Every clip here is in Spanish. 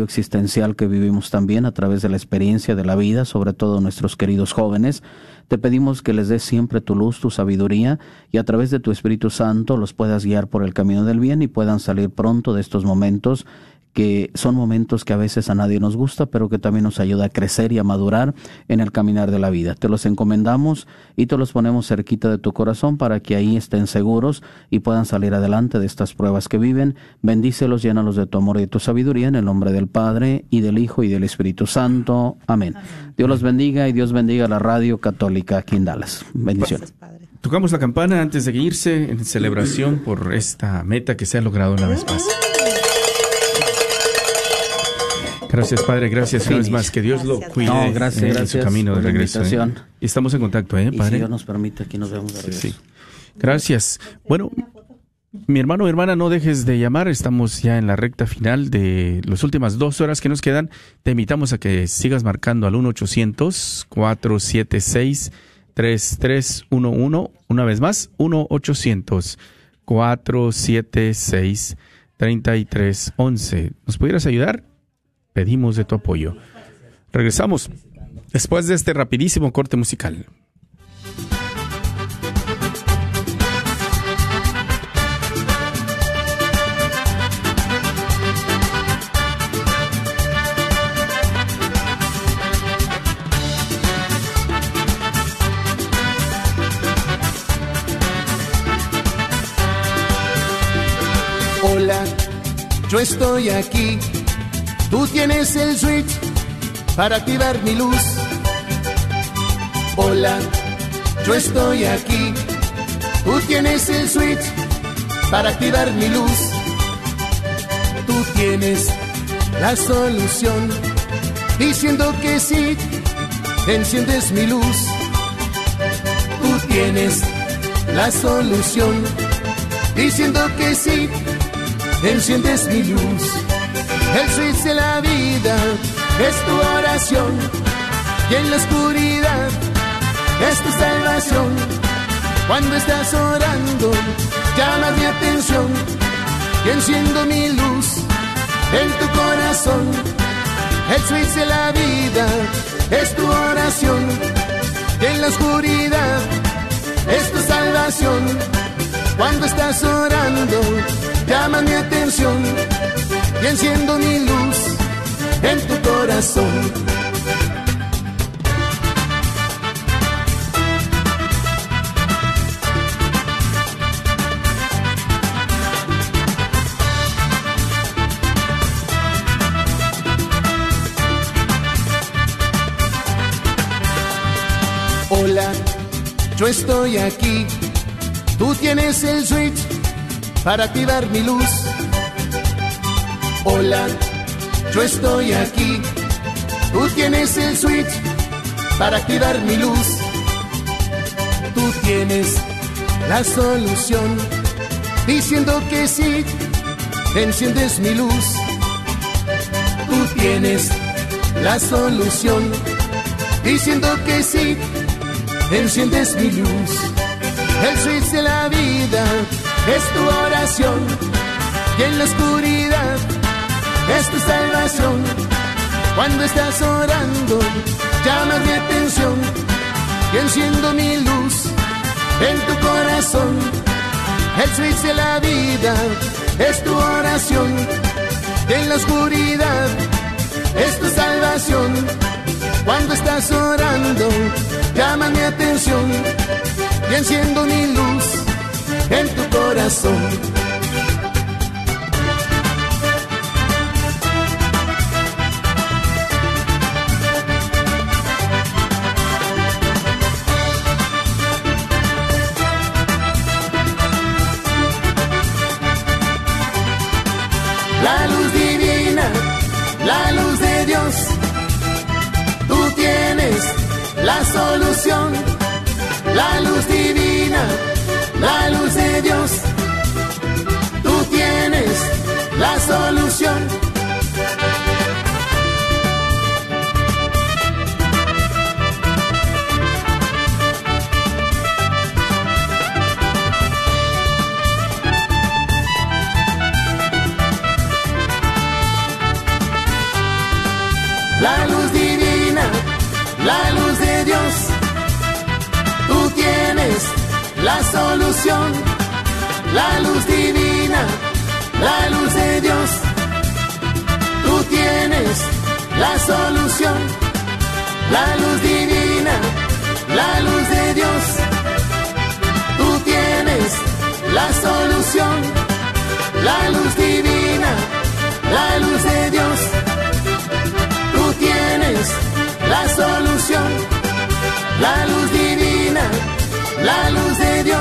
existencial que vivimos también a través de la experiencia de la vida, sobre todo nuestros queridos jóvenes. Te pedimos que les des siempre tu luz, tu sabiduría y a través de tu Espíritu Santo los puedas guiar por el camino del bien y puedan salir pronto de estos momentos que son momentos que a veces a nadie nos gusta, pero que también nos ayuda a crecer y a madurar en el caminar de la vida. Te los encomendamos y te los ponemos cerquita de tu corazón para que ahí estén seguros y puedan salir adelante de estas pruebas que viven. Bendícelos, llénalos de tu amor y de tu sabiduría en el nombre del Padre y del Hijo y del Espíritu Santo. Amén. Dios los bendiga y Dios bendiga a la Radio Católica aquí en Dallas. Bendiciones. Tocamos la campana antes de irse en celebración por esta meta que se ha logrado una vez más. Gracias, Padre. Gracias una vez más. Que Dios lo cuide gracias, en, su camino de regreso. ¿eh? Y estamos en contacto, ¿eh, Padre? si Dios nos permite, aquí nos vemos de regreso. Sí. Gracias. Bueno, mi hermano hermana, no dejes de llamar. Estamos ya en la recta final de las últimas dos horas que nos quedan. Te invitamos a que sigas marcando al 1-800-476-3311. Una vez más, 1-800-476-3311. ¿Nos pudieras ayudar? Pedimos de tu apoyo. Regresamos después de este rapidísimo corte musical. Hola, yo estoy aquí Tú tienes el switch para activar mi luz. Hola, yo estoy aquí. Tú tienes el switch para activar mi luz. Tú tienes la solución. Diciendo que sí, enciendes mi luz. Tú tienes la solución. Diciendo que sí, enciendes mi luz. El switch de la vida es tu oración y en la oscuridad es tu salvación. Cuando estás orando, llamas mi atención y enciendo mi luz en tu corazón. El switch de la vida es tu oración y en la oscuridad es tu salvación. Cuando estás orando, llamas mi atención y enciendo mi luz en tu corazón. Hola, yo estoy aquí. Tú tienes el switch para activar mi luz Hola, yo estoy aquí. Tú tienes el switch para activar mi luz. Tú tienes la solución. Diciendo que sí, enciendes mi luz. Tú tienes la solución. Diciendo que sí, enciendes mi luz. El switch de la vida es tu oración. Y en la oscuridad es tu salvación. Cuando estás orando, llamas mi atención y enciendo mi luz en tu corazón. El switch de la vida es tu oración. en la oscuridad es tu salvación. Cuando estás orando, llama mi atención y enciendo mi luz en tu corazón. Dios. Tú tienes la solución. la luz divina, la luz de Dios. Tú tienes la solución, la luz divina, la luz de Dios. Tú tienes la solución, la luz divina, la luz de Dios. Tú tienes la solución, la luz divina, la luz de Dios tienes la solución, la luz divina, la luz de Dios.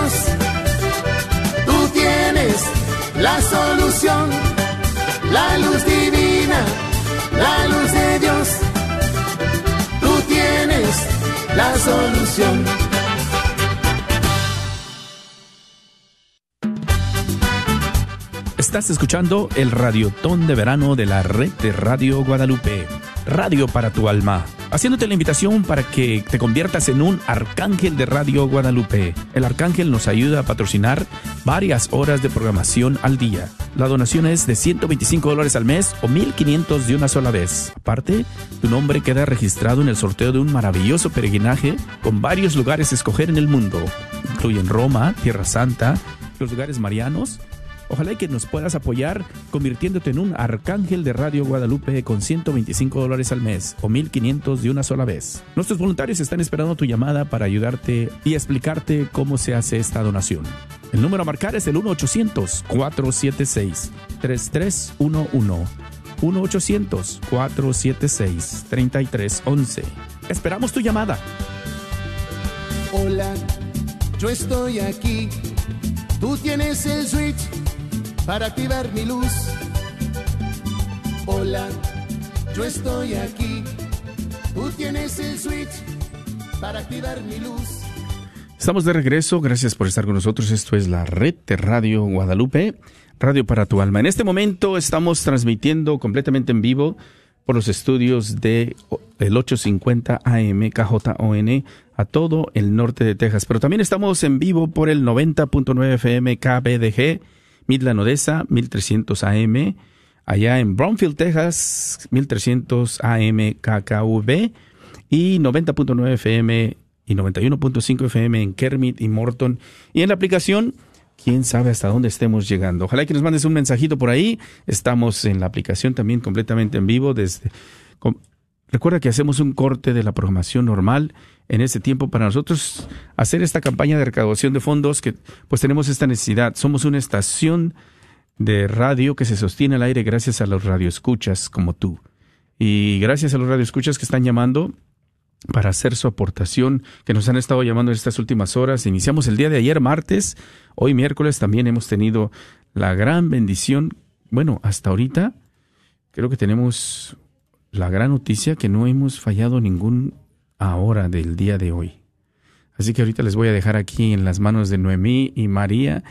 Solución, la luz divina, la luz de Dios. Tú tienes la solución. Estás escuchando el Radiotón de Verano de la Red de Radio Guadalupe. Radio para tu alma, haciéndote la invitación para que te conviertas en un arcángel de Radio Guadalupe. El arcángel nos ayuda a patrocinar varias horas de programación al día. La donación es de 125 dólares al mes o 1500 de una sola vez. Aparte, tu nombre queda registrado en el sorteo de un maravilloso peregrinaje con varios lugares a escoger en el mundo. Incluyen Roma, Tierra Santa, los lugares marianos, Ojalá que nos puedas apoyar convirtiéndote en un arcángel de Radio Guadalupe con 125 dólares al mes o 1500 de una sola vez. Nuestros voluntarios están esperando tu llamada para ayudarte y explicarte cómo se hace esta donación. El número a marcar es el 1-800-476-3311. 1-800-476-3311. Esperamos tu llamada. Hola, yo estoy aquí. Tú tienes el switch para activar mi luz. Hola, yo estoy aquí. Tú tienes el switch para activar mi luz. Estamos de regreso, gracias por estar con nosotros. Esto es la red de Radio Guadalupe, Radio para tu alma. En este momento estamos transmitiendo completamente en vivo por los estudios de el 850 AM KJON a todo el norte de Texas, pero también estamos en vivo por el 90.9 FM KBDG Midland Odessa, 1300 AM, allá en Brownfield, Texas, 1300 AM KKV y 90.9 FM y 91.5 FM en Kermit y Morton. Y en la aplicación, quién sabe hasta dónde estemos llegando. Ojalá que nos mandes un mensajito por ahí. Estamos en la aplicación también completamente en vivo desde... Recuerda que hacemos un corte de la programación normal en este tiempo para nosotros hacer esta campaña de recaudación de fondos que pues tenemos esta necesidad. Somos una estación de radio que se sostiene al aire gracias a los radioescuchas como tú. Y gracias a los radioescuchas que están llamando para hacer su aportación, que nos han estado llamando en estas últimas horas. Iniciamos el día de ayer, martes, hoy miércoles también hemos tenido la gran bendición. Bueno, hasta ahorita creo que tenemos la gran noticia que no hemos fallado ningún ahora del día de hoy. Así que ahorita les voy a dejar aquí en las manos de Noemí y María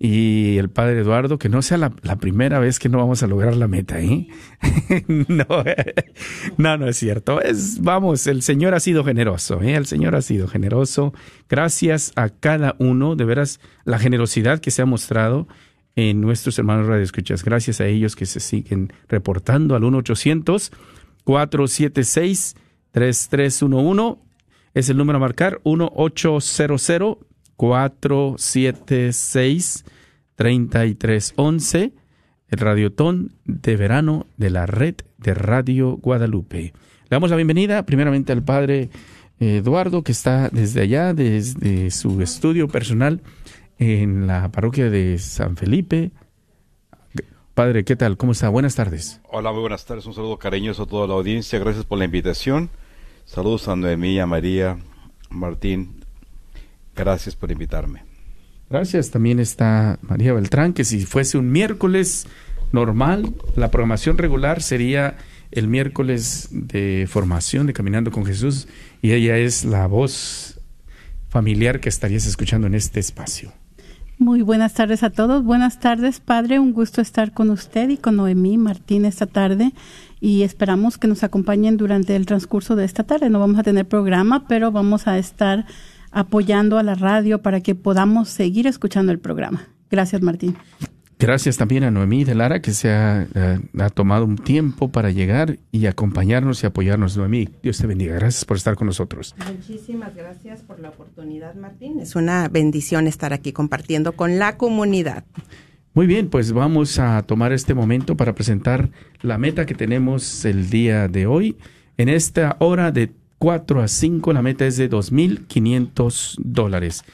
y el padre Eduardo, que no sea la, primera vez que no vamos a lograr la meta, ¿eh? no, no, no es cierto. Es, vamos, el Señor ha sido generoso, ¿eh? El Señor ha sido generoso. Gracias a cada uno, de veras, la generosidad que se ha mostrado en nuestros hermanos Radio Escuchas. Gracias a ellos que se siguen reportando al 1 800 476 3311 es el número a marcar 1-800-476-3311, el radiotón de verano de la red de Radio Guadalupe. Le damos la bienvenida primeramente al padre Eduardo, que está desde allá, desde su estudio personal en la parroquia de San Felipe. Padre, ¿qué tal? ¿Cómo está? Buenas tardes. Hola, muy buenas tardes. Un saludo cariñoso a toda la audiencia. Gracias por la invitación. Saludos a Noemí, a María, Martín. Gracias por invitarme. Gracias. También está María Beltrán, que si fuese un miércoles normal, la programación regular sería el miércoles de formación de Caminando con Jesús y ella es la voz familiar que estarías escuchando en este espacio. Muy buenas tardes a todos. Buenas tardes, Padre. Un gusto estar con usted y con Noemí Martín esta tarde y esperamos que nos acompañen durante el transcurso de esta tarde. No vamos a tener programa, pero vamos a estar apoyando a la radio para que podamos seguir escuchando el programa. Gracias, Martín. Gracias también a Noemí de Lara que se ha, eh, ha, tomado un tiempo para llegar y acompañarnos y apoyarnos. Noemí, Dios te bendiga. Gracias por estar con nosotros. Muchísimas gracias por la oportunidad, Martín. Es una bendición estar aquí compartiendo con la comunidad. Muy bien, pues vamos a tomar este momento para presentar la meta que tenemos el día de hoy. En esta hora de 4 a 5, la meta es de 2.500 dólares.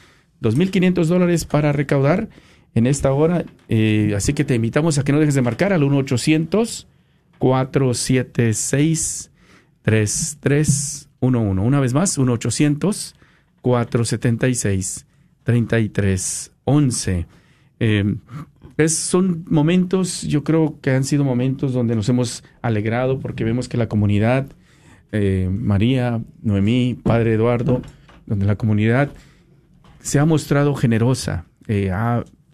2.500 dólares para recaudar en esta hora. Eh, así que te invitamos a que no dejes de marcar al 1-800-476-3311. Una vez más, 1-800-476-3311. Eh, es, son momentos, yo creo que han sido momentos donde nos hemos alegrado porque vemos que la comunidad, eh, María, Noemí, Padre Eduardo, donde la comunidad se ha mostrado generosa, eh,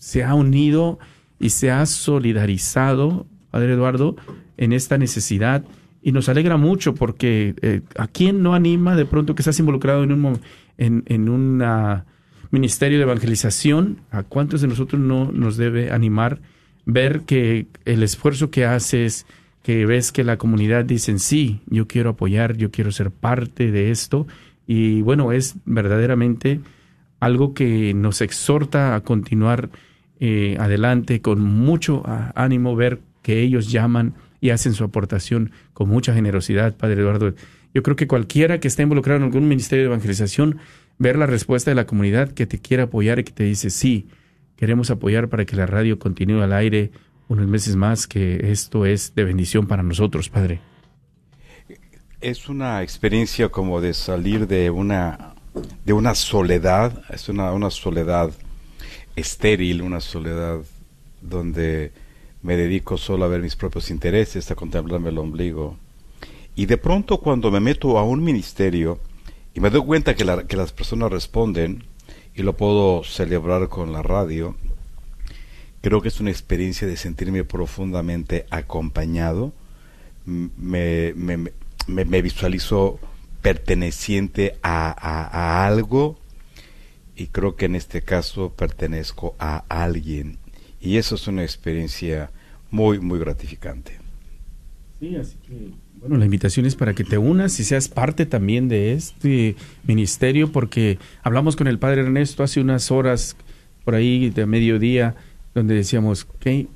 se ha unido y se ha solidarizado, Padre Eduardo, en esta necesidad. Y nos alegra mucho porque eh, a quién no anima de pronto que estás involucrado en un en, en una ministerio de evangelización, ¿a cuántos de nosotros no nos debe animar ver que el esfuerzo que haces, que ves que la comunidad dice, sí, yo quiero apoyar, yo quiero ser parte de esto? Y bueno, es verdaderamente algo que nos exhorta a continuar eh, adelante con mucho ánimo, ver que ellos llaman y hacen su aportación con mucha generosidad, Padre Eduardo. Yo creo que cualquiera que esté involucrado en algún ministerio de evangelización ver la respuesta de la comunidad que te quiere apoyar y que te dice, sí, queremos apoyar para que la radio continúe al aire unos meses más, que esto es de bendición para nosotros, Padre. Es una experiencia como de salir de una, de una soledad, es una, una soledad estéril, una soledad donde me dedico solo a ver mis propios intereses, a contemplarme el ombligo. Y de pronto cuando me meto a un ministerio, y me doy cuenta que, que las personas responden y lo puedo celebrar con la radio. Creo que es una experiencia de sentirme profundamente acompañado. Me, me, me, visualizo perteneciente a, a, algo y creo que en este caso pertenezco a alguien. Y eso es una experiencia muy, muy gratificante. Sí, así que bueno, la invitación es para que te unas y seas parte también de este ministerio, porque hablamos con el padre Ernesto hace unas horas, por ahí de mediodía, donde decíamos, qué,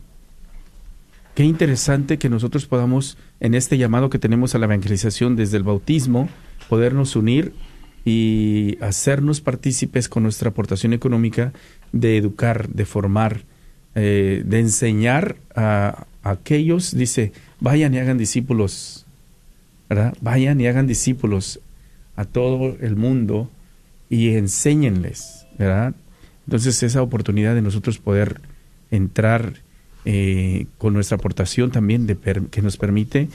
qué interesante que nosotros podamos, en este llamado que tenemos a la evangelización desde el bautismo, podernos unir y hacernos partícipes con nuestra aportación económica de educar, de formar, eh, de enseñar a, aquellos, dice, vayan y hagan discípulos Vayan y hagan discípulos a todo el mundo y enséñenles, ¿verdad? Entonces esa oportunidad de nosotros poder entrar eh, con nuestra aportación también que nos permite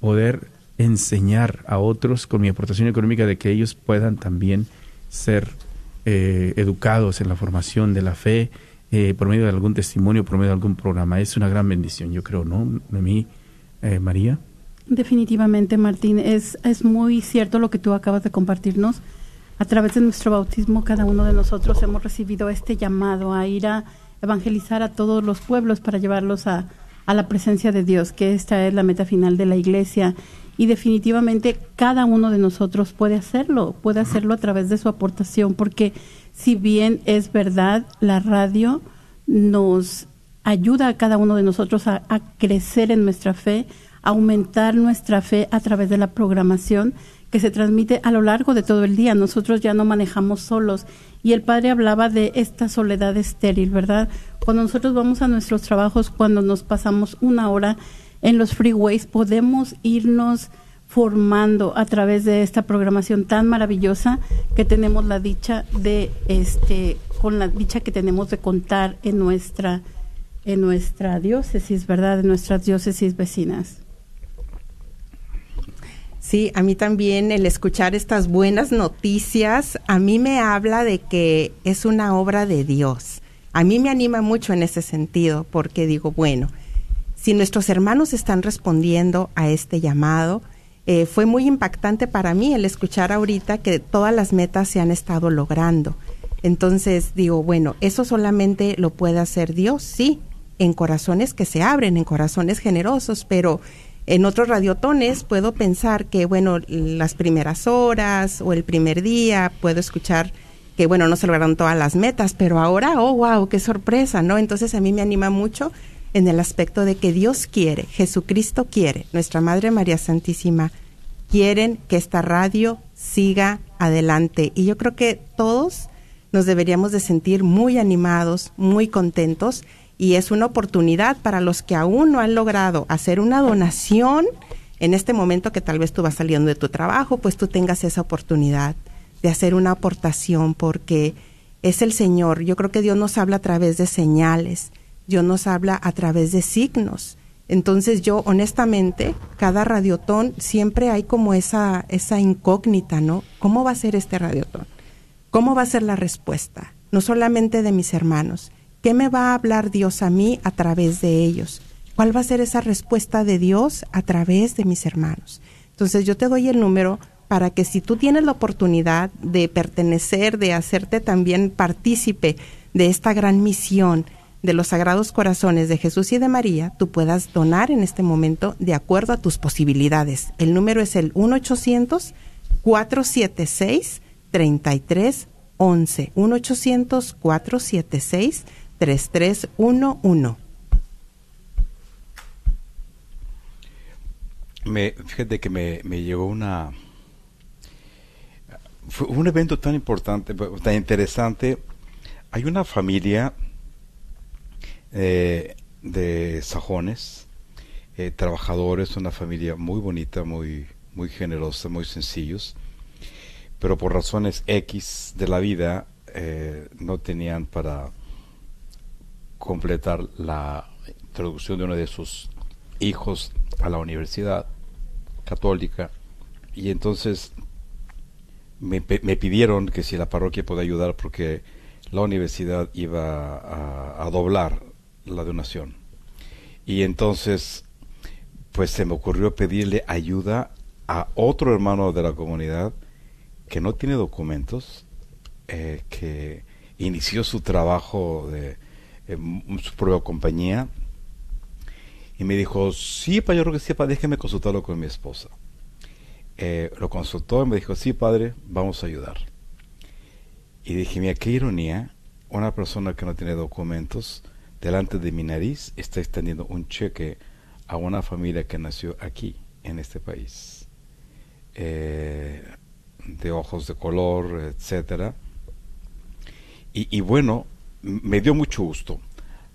poder enseñar a otros con mi aportación económica de que ellos puedan también ser eh, educados en la formación de la fe eh, por medio de algún testimonio, por medio de algún programa. Es una gran bendición, yo creo, ¿no? De mí, María. Definitivamente, Martín, es, es muy cierto lo que tú acabas de compartirnos. A través de nuestro bautismo, cada uno de nosotros hemos recibido este llamado a ir a evangelizar a todos los pueblos para llevarlos a, a la presencia de Dios, que esta es la meta final de la iglesia. Y definitivamente cada uno de nosotros puede hacerlo, puede hacerlo a través de su aportación, porque si bien es verdad, la radio nos ayuda a cada uno de nosotros a, a crecer en nuestra fe, aumentar nuestra fe a través de la programación que se transmite a lo largo de todo el día. Nosotros ya no manejamos solos. Y el padre hablaba de esta soledad estéril, ¿verdad? Cuando nosotros vamos a nuestros trabajos, cuando nos pasamos una hora en los freeways, podemos irnos formando a través de esta programación tan maravillosa que tenemos la dicha de este con la dicha que tenemos de contar en nuestra en nuestra diócesis, ¿verdad? En nuestras diócesis vecinas. Sí, a mí también el escuchar estas buenas noticias, a mí me habla de que es una obra de Dios. A mí me anima mucho en ese sentido, porque digo, bueno, si nuestros hermanos están respondiendo a este llamado, eh, fue muy impactante para mí el escuchar ahorita que todas las metas se han estado logrando. Entonces digo, bueno, eso solamente lo puede hacer Dios, sí, en corazones que se abren, en corazones generosos, pero en otros radiotones puedo pensar que, bueno, las primeras horas o el primer día puedo escuchar que, bueno, no se lograron todas las metas, pero ahora, oh, wow, qué sorpresa, ¿no? Entonces a mí me anima mucho en el aspecto de que Dios quiere, Jesucristo quiere, nuestra Madre María Santísima quieren que esta radio siga adelante. Y yo creo que todos nos deberíamos de sentir muy animados, muy contentos y es una oportunidad para los que aún no han logrado hacer una donación en este momento que tal vez tú vas saliendo de tu trabajo, pues tú tengas esa oportunidad de hacer una aportación porque es el Señor. Yo creo que Dios nos habla a través de señales, Dios nos habla a través de signos. Entonces yo honestamente, cada radiotón siempre hay como esa, esa incógnita, ¿no? ¿Cómo va a ser este radiotón? ¿Cómo va a ser la respuesta? No solamente de mis hermanos, ¿Qué me va a hablar Dios a mí a través de ellos? ¿Cuál va a ser esa respuesta de Dios a través de mis hermanos? Entonces yo te doy el número para que si tú tienes la oportunidad de pertenecer, de hacerte también partícipe de esta gran misión de los Sagrados Corazones de Jesús y de María, tú puedas donar en este momento de acuerdo a tus posibilidades. El número es el 1-800-476-3311. 1-800-476-3311. 3311. Me, fíjate que me, me llegó una... Fue un evento tan importante, tan interesante. Hay una familia eh, de sajones, eh, trabajadores, una familia muy bonita, muy, muy generosa, muy sencillos, pero por razones X de la vida eh, no tenían para completar la introducción de uno de sus hijos a la universidad católica. Y entonces me, pidieron que si la parroquia podía ayudar porque la universidad iba a, doblar la donación y entonces pues se me ocurrió pedirle ayuda a otro hermano de la comunidad que no tiene documentos eh, que inició su trabajo de su propia compañía. Y me dijo, sí, padre, que sí, padre, déjeme consultarlo con mi esposa. Eh, lo consultó y me dijo, sí, padre, vamos a ayudar. Y dije, mira, qué ironía, una persona que no tiene documentos, delante de mi nariz, está extendiendo un cheque a una familia que nació aquí, en este país. Eh, de ojos de color, etcétera. Y, bueno, me dio mucho gusto.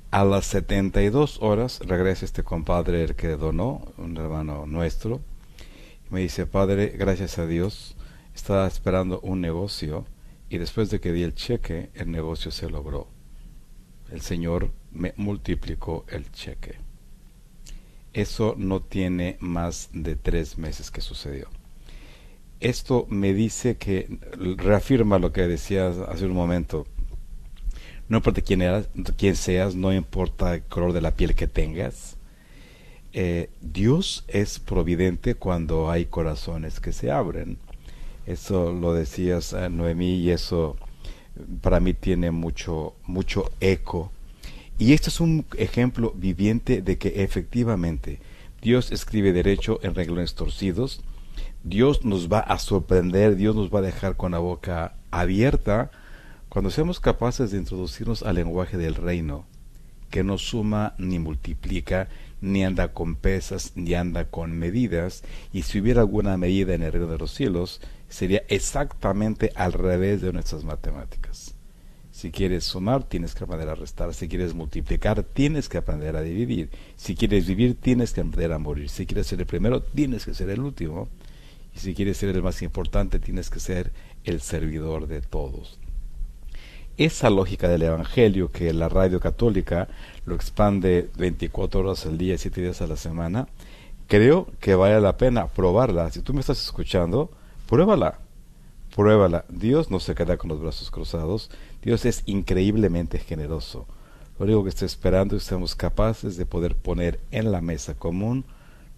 A las 72 horas regresa este compadre el que donó, un hermano nuestro, y me dice, Padre, gracias a Dios, estaba esperando un negocio y después de que di el cheque, el negocio se logró. El Señor me multiplicó el cheque. Eso no tiene más de tres meses que sucedió. Esto me dice que reafirma lo que decías hace un momento no importa quién, quién seas, no importa el color de la piel que tengas. Eh, Dios es providente cuando hay corazones que se abren. Eso lo decías Noemí y eso para mí tiene mucho, mucho eco. Y este es un ejemplo viviente de que efectivamente Dios escribe derecho en renglones torcidos. Dios nos va a sorprender, Dios nos va a dejar con la boca abierta cuando seamos capaces de introducirnos al lenguaje del reino, que no suma ni multiplica, ni anda con pesas, ni anda con medidas, y si hubiera alguna medida en el reino de los cielos, sería exactamente al revés de nuestras matemáticas. Si quieres sumar, tienes que aprender a restar. Si quieres multiplicar, tienes que aprender a dividir. Si quieres vivir, tienes que aprender a morir. Si quieres ser el primero, tienes que ser el último. Y si quieres ser el más importante, tienes que ser el servidor de todos esa lógica del Evangelio que la radio católica lo expande 24 horas al día, 7 días a la semana, creo que vale la pena probarla. Si tú me estás escuchando, pruébala. Pruébala. Dios no se queda con los brazos cruzados. Dios es increíblemente generoso. Lo único que estoy esperando es que seamos capaces de poder poner en la mesa común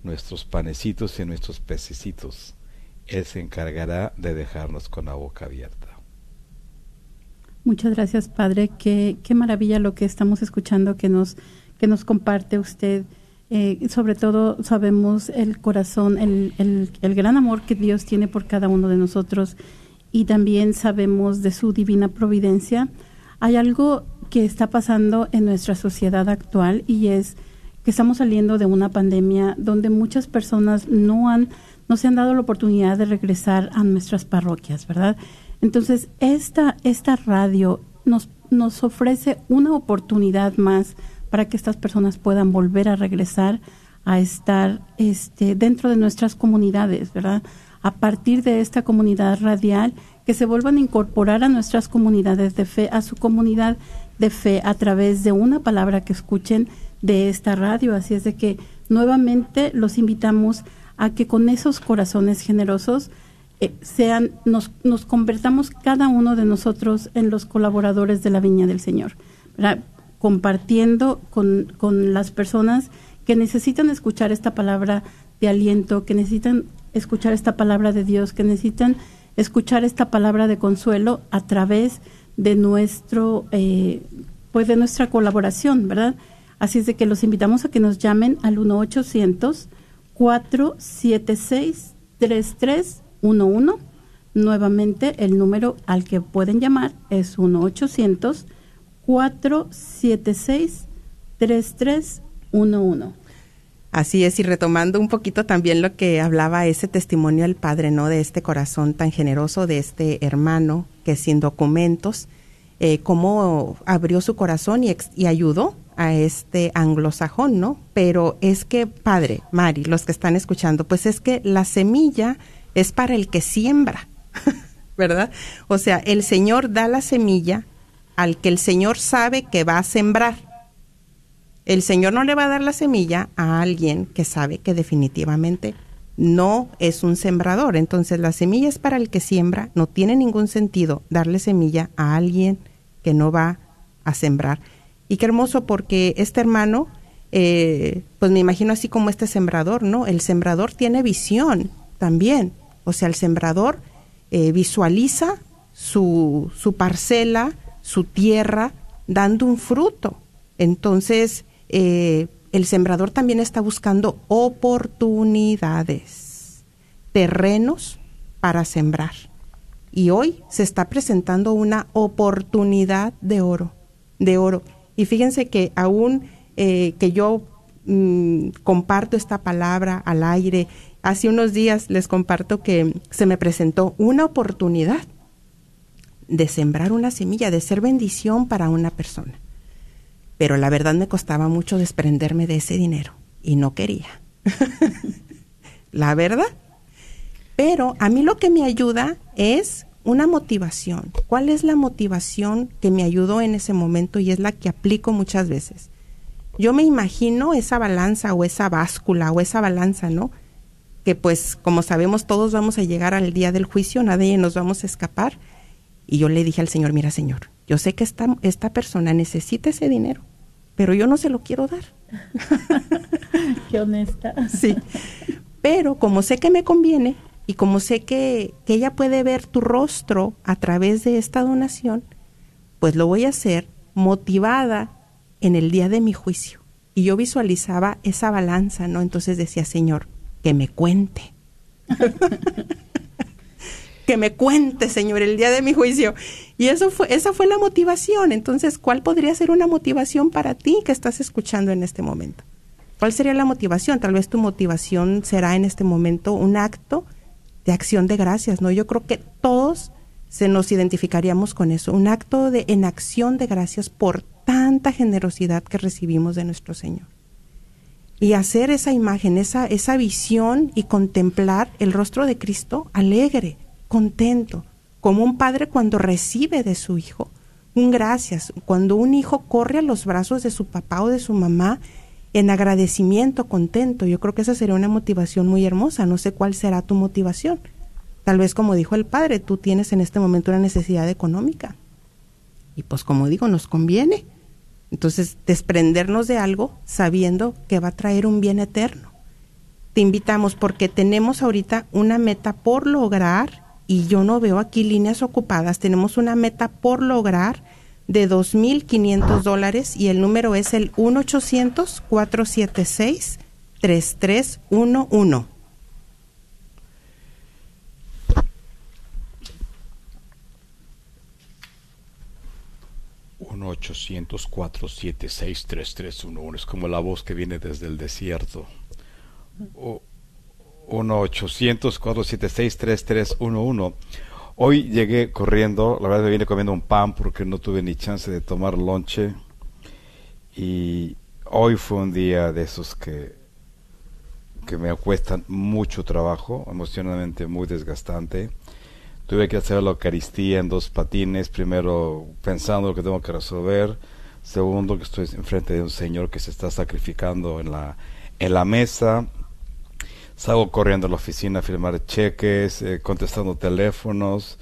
nuestros panecitos y nuestros pececitos. Él se encargará de dejarnos con la boca abierta. Muchas gracias, Padre. Qué, qué maravilla lo que estamos escuchando, que nos, que nos comparte usted. Eh, sobre todo sabemos el corazón, el, el gran amor que Dios tiene por cada uno de nosotros y también sabemos de su divina providencia. Hay algo que está pasando en nuestra sociedad actual y es que estamos saliendo de una pandemia donde muchas personas no han no se han dado la oportunidad de regresar a nuestras parroquias, ¿verdad? Entonces, esta esta radio nos nos ofrece una oportunidad más para que estas personas puedan volver a regresar a estar este dentro de nuestras comunidades, ¿verdad? A partir de esta comunidad radial que se vuelvan a incorporar a nuestras comunidades de fe, a su comunidad de fe a través de una palabra que escuchen de esta radio. Así es de que nuevamente los invitamos a que con esos corazones generosos eh, sean, nos, nos convertamos cada uno de nosotros en los colaboradores de la Viña del Señor, compartiendo con, con las personas que necesitan escuchar esta palabra de aliento, que necesitan escuchar esta palabra de Dios, que necesitan escuchar esta palabra de consuelo a través de nuestro, eh, pues de nuestra colaboración, ¿verdad? Así es de que los invitamos a que nos llamen al 1-800-476-3311. Nuevamente, el número al que pueden llamar es 1-800-476-3311. Así es, y retomando un poquito también lo que hablaba ese testimonio del padre, ¿no? De este corazón tan generoso, de este hermano que sin documentos, eh, cómo abrió su corazón y, y ayudó a este anglosajón, ¿no? Pero es que, padre, Mari, los que están escuchando, pues es que la semilla es para el que siembra, ¿verdad? O sea, el Señor da la semilla al que el Señor sabe que va a sembrar el Señor no le va a dar la semilla a alguien que sabe que definitivamente no es un sembrador. Entonces la semilla es para el que siembra. No tiene ningún sentido darle semilla a alguien que no va a sembrar. Y qué hermoso porque este hermano, eh, pues me imagino así como este sembrador, ¿no? El sembrador tiene visión también. O sea, el sembrador eh, visualiza su, su parcela, su tierra, dando un fruto. Entonces, eh, el sembrador también está buscando oportunidades, terrenos para sembrar. Y hoy se está presentando una oportunidad de oro, de oro. Y fíjense que aún eh, que yo mm, comparto esta palabra al aire, hace unos días les comparto que se me presentó una oportunidad de sembrar una semilla, de ser bendición para una persona pero la verdad me costaba mucho desprenderme de ese dinero y no quería. la verdad. Pero a mí lo que me ayuda es una motivación. ¿Cuál es la motivación que me ayudó en ese momento y es la que aplico muchas veces? Yo me imagino esa balanza o esa báscula o esa balanza, ¿no? Que pues como sabemos todos vamos a llegar al día del juicio, nadie nos vamos a escapar. Y yo le dije al Señor, mira Señor, yo sé que esta, esta persona necesita ese dinero pero yo no se lo quiero dar. Qué honesta. Sí. Pero como sé que me conviene y como sé que, que ella puede ver tu rostro a través de esta donación, pues lo voy a hacer motivada en el día de mi juicio. Y yo visualizaba esa balanza, ¿no? Entonces decía, Señor, que me cuente. que me cuente, Señor, el día de mi juicio. Y eso fue, esa fue la motivación. Entonces, ¿cuál podría ser una motivación para ti que estás escuchando en este momento? ¿Cuál sería la motivación? Tal vez tu motivación será en este momento un acto de acción de gracias, ¿no? Yo creo que todos se nos identificaríamos con eso, un acto de en acción de gracias por tanta generosidad que recibimos de nuestro Señor. Y hacer esa imagen, esa, esa visión y contemplar el rostro de Cristo alegre, contento, como un padre cuando recibe de su hijo un gracias, cuando un hijo corre a los brazos de su papá o de su mamá en agradecimiento, contento. Yo creo que esa sería una motivación muy hermosa. No sé cuál será tu motivación. Tal vez como dijo el padre, tú tienes en este momento una necesidad económica. Y pues como digo, nos conviene. Entonces, desprendernos de algo sabiendo que va a traer un bien eterno. Te invitamos porque tenemos ahorita una meta por lograr y yo no veo aquí líneas ocupadas. Tenemos una meta por lograr de 2.500 dólares y el número es el 1-800-476-3311. 1-800-476-3311. Es como la voz que viene desde el desierto. 1-800-476-3311. Hoy llegué corriendo, la verdad me vine comiendo un pan porque no tuve ni chance de tomar lonche. Y hoy fue un día de esos que, que me cuestan mucho trabajo, emocionalmente muy desgastante tuve que hacer la Eucaristía en dos patines, primero pensando lo que tengo que resolver, segundo que estoy enfrente de un Señor que se está sacrificando en la, en la mesa, salgo corriendo a la oficina a firmar cheques, eh, contestando teléfonos,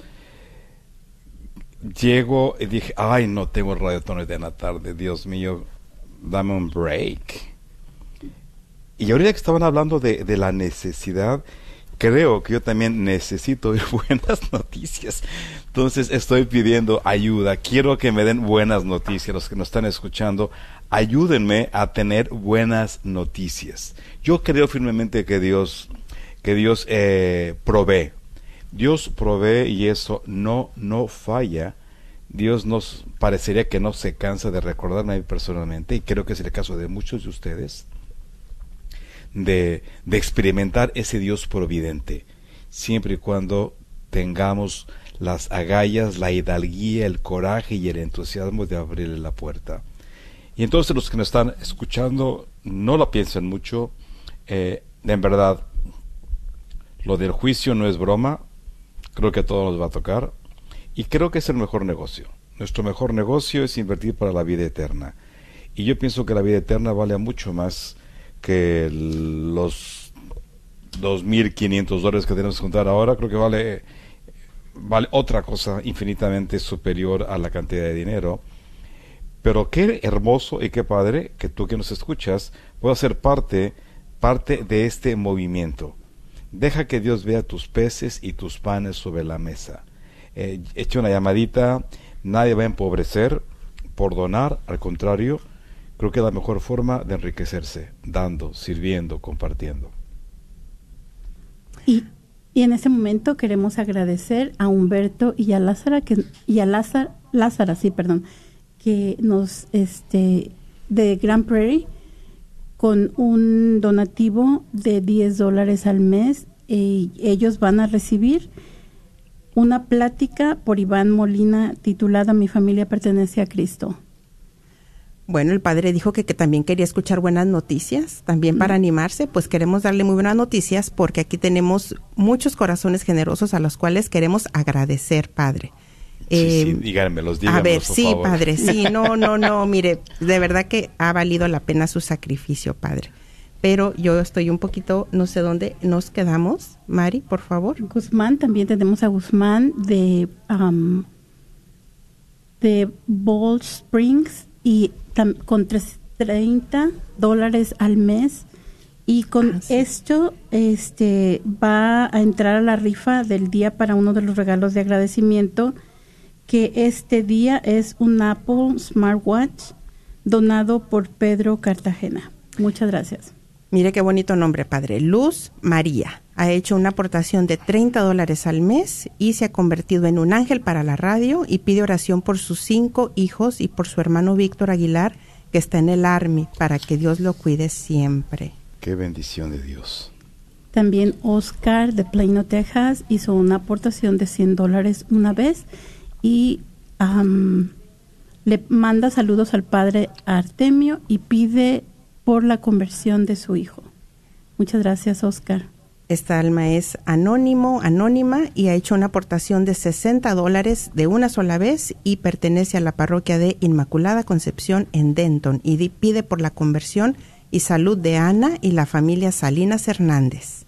llego y dije, ay, no tengo radiotones de la tarde, Dios mío, dame un break. Y ahorita que estaban hablando de, de la necesidad, creo que yo también necesito oír buenas noticias. Entonces estoy pidiendo ayuda. Quiero que me den buenas noticias. Los que nos están escuchando, ayúdenme a tener buenas noticias. Yo creo firmemente que Dios, que Dios eh, provee. Dios provee y eso no, no falla. Dios nos parecería que no se cansa de recordarme a mí personalmente, y creo que es el caso de muchos de ustedes de, de experimentar ese Dios providente, siempre y cuando tengamos las agallas, la hidalguía, el coraje y el entusiasmo de abrirle la puerta. Y entonces los que nos están escuchando no lo piensen mucho, eh, en verdad, lo del juicio no es broma, creo que a todos nos va a tocar, y creo que es el mejor negocio. Nuestro mejor negocio es invertir para la vida eterna. Y yo pienso que la vida eterna vale mucho más que los 2.500 dólares que tenemos que contar ahora, creo que vale, vale otra cosa infinitamente superior a la cantidad de dinero. Pero qué hermoso y qué padre que tú que nos escuchas puedas ser parte, parte de este movimiento. Deja que Dios vea tus peces y tus panes sobre la mesa. Eh, eche una llamadita, nadie va a empobrecer por donar, al contrario, Creo que es la mejor forma de enriquecerse, dando, sirviendo, compartiendo. Y, en este momento queremos agradecer a Humberto y a Lázara que y a Lázara, Lázara, sí, perdón, que nos este de Grand Prairie con un donativo de 10 dólares al mes y ellos van a recibir una plática por Iván Molina titulada Mi familia pertenece a Cristo. Bueno, el padre dijo que, que también quería escuchar buenas noticias, también para animarse, pues queremos darle muy buenas noticias porque aquí tenemos muchos corazones generosos a los cuales queremos agradecer, padre. Sí, sí, eh, díganme, díganme, A ver, sí, padre, sí, no, no, no, mire, de verdad que ha valido la pena su sacrificio, padre. Pero yo estoy un poquito, no sé dónde nos quedamos. Mari, por favor. Guzmán, también tenemos a Guzmán de, um, de Ball Springs y con 30 dólares al mes y con ah, esto este va a entrar a la rifa del día para uno de los regalos de agradecimiento que este día es un Apple Smartwatch donado por Pedro Cartagena. Muchas gracias. Mire qué bonito nombre, padre. Luz María ha hecho una aportación de 30 dólares al mes y se ha convertido en un ángel para la radio y pide oración por sus cinco hijos y por su hermano Víctor Aguilar, que está en el Army, para que Dios lo cuide siempre. Qué bendición de Dios. También Oscar de Plano, Texas, hizo una aportación de 100 dólares una vez y le manda saludos al padre Artemio y pide por la conversión de su hijo. Muchas gracias, Oscar. Esta alma es anónimo, anónima y ha hecho una aportación de 60 dólares de una sola vez y pertenece a la parroquia de Inmaculada Concepción en Denton y pide por la conversión y salud de Ana y la familia Salinas Hernández.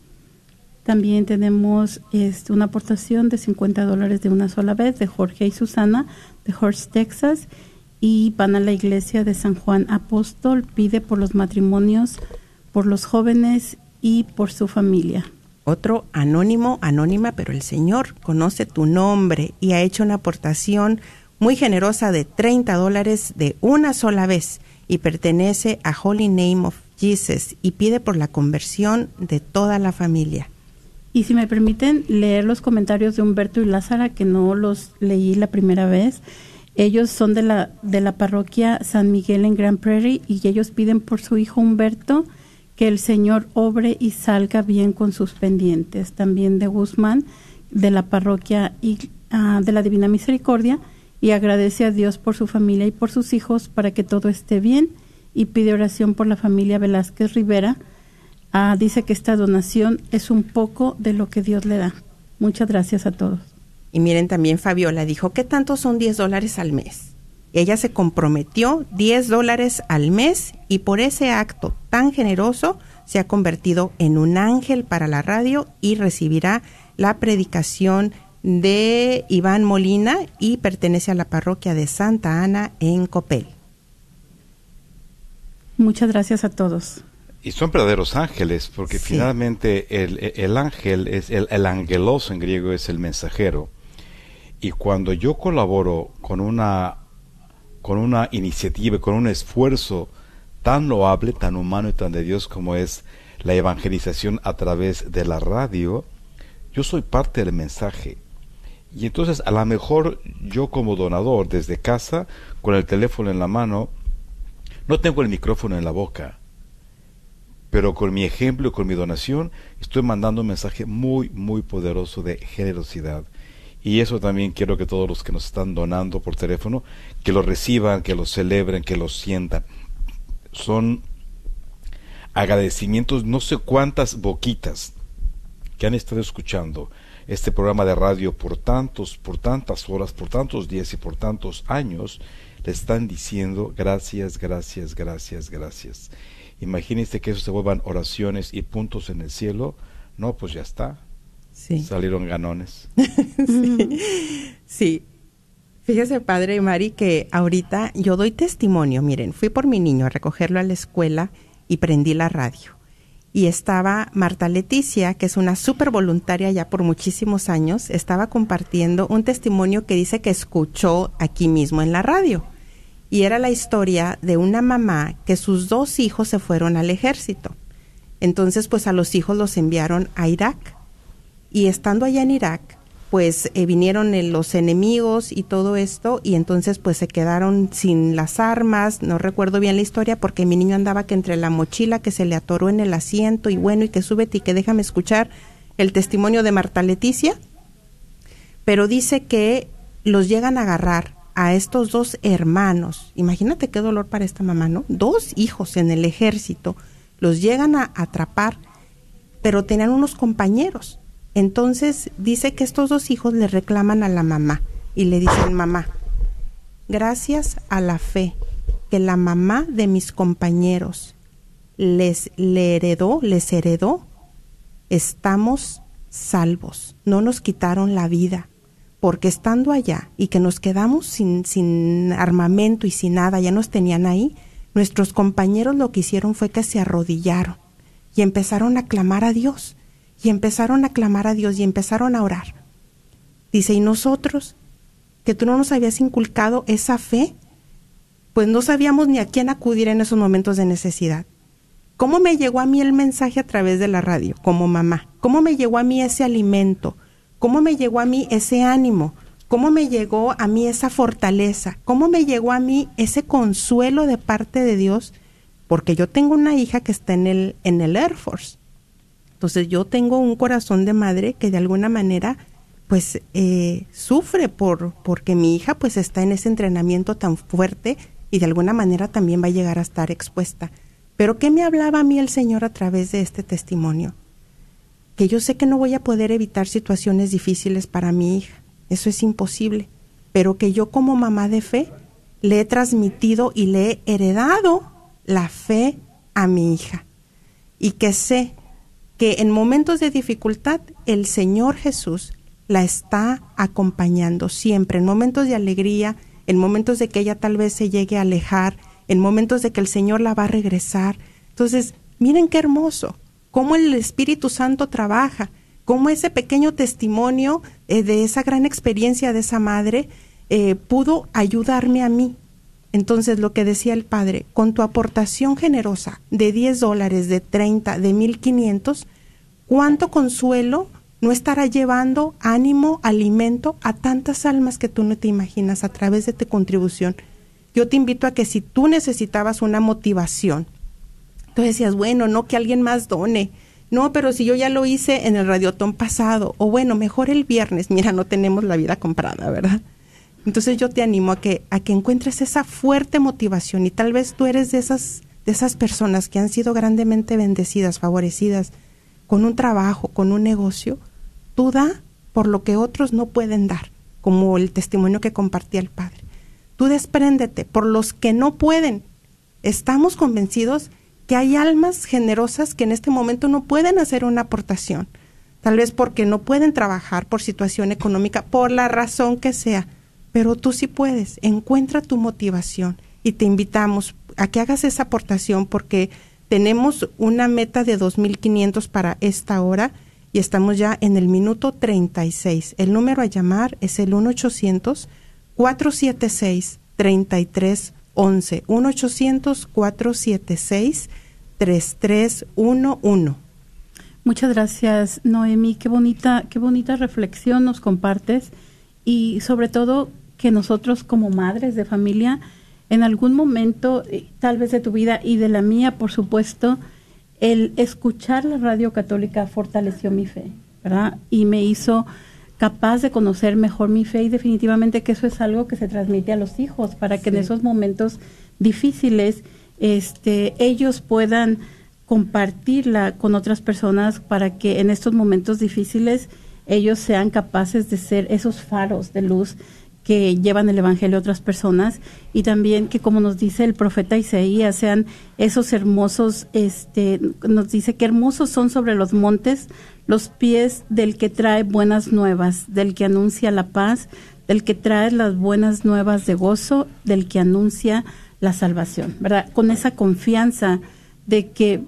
También tenemos este, una aportación de 50 dólares de una sola vez de Jorge y Susana de Horst, Texas y van a la iglesia de San Juan Apóstol, pide por los matrimonios, por los jóvenes y por su familia. Otro anónimo, anónima, pero el Señor conoce tu nombre y ha hecho una aportación muy generosa de 30 dólares de una sola vez y pertenece a Holy Name of Jesus y pide por la conversión de toda la familia. Y si me permiten leer los comentarios de Humberto y Lázara, que no los leí la primera vez. Ellos son de la, de la parroquia San Miguel en Grand Prairie y ellos piden por su hijo Humberto que el Señor obre y salga bien con sus pendientes. También de Guzmán, de la parroquia ah, de la Divina Misericordia, y agradece a Dios por su familia y por sus hijos para que todo esté bien y pide oración por la familia Velázquez Rivera. Ah, dice que esta donación es un poco de lo que Dios le da. Muchas gracias a todos. Y miren, también Fabiola dijo, ¿qué tanto son 10 dólares al mes? Ella se comprometió 10 dólares al mes y por ese acto tan generoso se ha convertido en un ángel para la radio y recibirá la predicación de Iván Molina y pertenece a la parroquia de Santa Ana en Copel. Muchas gracias a todos. Y son verdaderos ángeles, porque finalmente el, ángel, es el, el angelos en griego es el mensajero. Y cuando yo colaboro con una, con una iniciativa, con un esfuerzo tan loable, tan humano y tan de Dios como es la evangelización a través de la radio, yo soy parte del mensaje. Y entonces a lo mejor yo como donador desde casa, con el teléfono en la mano, no tengo el micrófono en la boca, pero con mi ejemplo, con mi donación, estoy mandando un mensaje muy, muy poderoso de generosidad. Y eso también quiero que todos los que nos están donando por teléfono, que lo reciban, que lo celebren, que lo sientan. Son agradecimientos, no sé cuántas boquitas que han estado escuchando este programa de radio por tantos, por tantas horas, por tantos días y por tantos años, le están diciendo gracias, gracias, gracias, gracias. Imagínense que eso se vuelvan oraciones y puntos en el cielo. No, pues ya está. Sí. Salieron ganones. sí. sí. Fíjese, padre Mari, que ahorita yo doy testimonio. Miren, fui por mi niño a recogerlo a la escuela y prendí la radio y estaba Marta Leticia, que es una súper voluntaria ya por muchísimos años, estaba compartiendo un testimonio que dice que escuchó aquí mismo en la radio. Y era la historia de una mamá que sus dos hijos se fueron al ejército. Entonces, pues a los hijos los enviaron a Irak. Y estando allá en Irak, pues eh, vinieron los enemigos y todo esto y entonces pues se quedaron sin las armas, no recuerdo bien la historia porque mi niño andaba que entre la mochila que se le atoró en el asiento y bueno y que súbete y que déjame escuchar el testimonio de Marta Leticia, pero dice que los llegan a agarrar a estos dos hermanos, imagínate qué dolor para esta mamá, ¿no? Dos hijos en el ejército, los llegan a atrapar, pero tenían unos compañeros. Entonces dice que estos dos hijos le reclaman a la mamá y le dicen, mamá, gracias a la fe que la mamá de mis compañeros les le heredó, les heredó, estamos salvos, no nos quitaron la vida, porque estando allá y que nos quedamos sin, sin armamento y sin nada, ya nos tenían ahí, nuestros compañeros lo que hicieron fue que se arrodillaron y empezaron a clamar a Dios y empezaron a clamar a Dios y empezaron a orar. Dice, ¿y nosotros? Que tú no nos habías inculcado esa fe, pues no sabíamos ni a quién acudir en esos momentos de necesidad. ¿Cómo me llegó a mí el mensaje a través de la radio, como mamá? ¿Cómo me llegó a mí ese alimento? ¿Cómo me llegó a mí ese ánimo? ¿Cómo me llegó a mí esa fortaleza? ¿Cómo me llegó a mí ese consuelo de parte de Dios? Porque yo tengo una hija que está en el, en el Air Force entonces yo tengo un corazón de madre que de alguna manera pues eh, sufre por porque mi hija pues está en ese entrenamiento tan fuerte y de alguna manera también va a llegar a estar expuesta. Pero ¿qué me hablaba a mí el Señor a través de este testimonio? Que yo sé que no voy a poder evitar situaciones difíciles para mi hija, eso es imposible, pero que yo como mamá de fe le he transmitido y le he heredado la fe a mi hija. Y que sé que en momentos de dificultad el Señor Jesús la está acompañando siempre, en momentos de alegría, en momentos de que ella tal vez se llegue a alejar, en momentos de que el Señor la va a regresar. Entonces, miren qué hermoso, cómo el Espíritu Santo trabaja, cómo ese pequeño testimonio eh, de esa gran experiencia de esa madre eh, pudo ayudarme a mí. Entonces, lo que decía el padre, con tu aportación generosa de 10 dólares, de 30, de 1500, ¿cuánto consuelo no estará llevando ánimo, alimento a tantas almas que tú no te imaginas a través de tu contribución? Yo te invito a que si tú necesitabas una motivación, tú decías, bueno, no que alguien más done, no, pero si yo ya lo hice en el radiotón pasado, o bueno, mejor el viernes, mira, no tenemos la vida comprada, ¿verdad? Entonces yo te animo a que, a que encuentres esa fuerte motivación y tal vez tú eres de esas, de esas personas que han sido grandemente bendecidas, favorecidas con un trabajo, con un negocio, tú da por lo que otros no pueden dar, como el testimonio que compartía el Padre. Tú despréndete por los que no pueden. Estamos convencidos que hay almas generosas que en este momento no pueden hacer una aportación, tal vez porque no pueden trabajar por situación económica, por la razón que sea, pero tú sí puedes. Encuentra tu motivación y te invitamos a que hagas esa aportación porque tenemos una meta de 2.500 para esta hora y estamos ya en el minuto 36. El número a llamar es el 1-800-476-3311. 1-800-476-3311. Muchas gracias, Noemi. Qué bonita, qué bonita reflexión nos compartes y sobre todo que nosotros como madres de familia, en algún momento, eh, tal vez de tu vida y de la mía, por supuesto, el escuchar la radio católica fortaleció mi fe, ¿verdad? Y me hizo capaz de conocer mejor mi fe y definitivamente que eso es algo que se transmite a los hijos para que en esos momentos difíciles este ellos puedan compartirla con otras personas para que en estos momentos difíciles ellos sean capaces de ser esos faros de luz que llevan el Evangelio a otras personas y también que como nos dice el profeta Isaías sean esos hermosos, este, nos dice que hermosos son sobre los montes los pies del que trae buenas nuevas, del que anuncia la paz, del que trae las buenas nuevas de gozo, del que anuncia la salvación, ¿verdad? Con esa confianza de que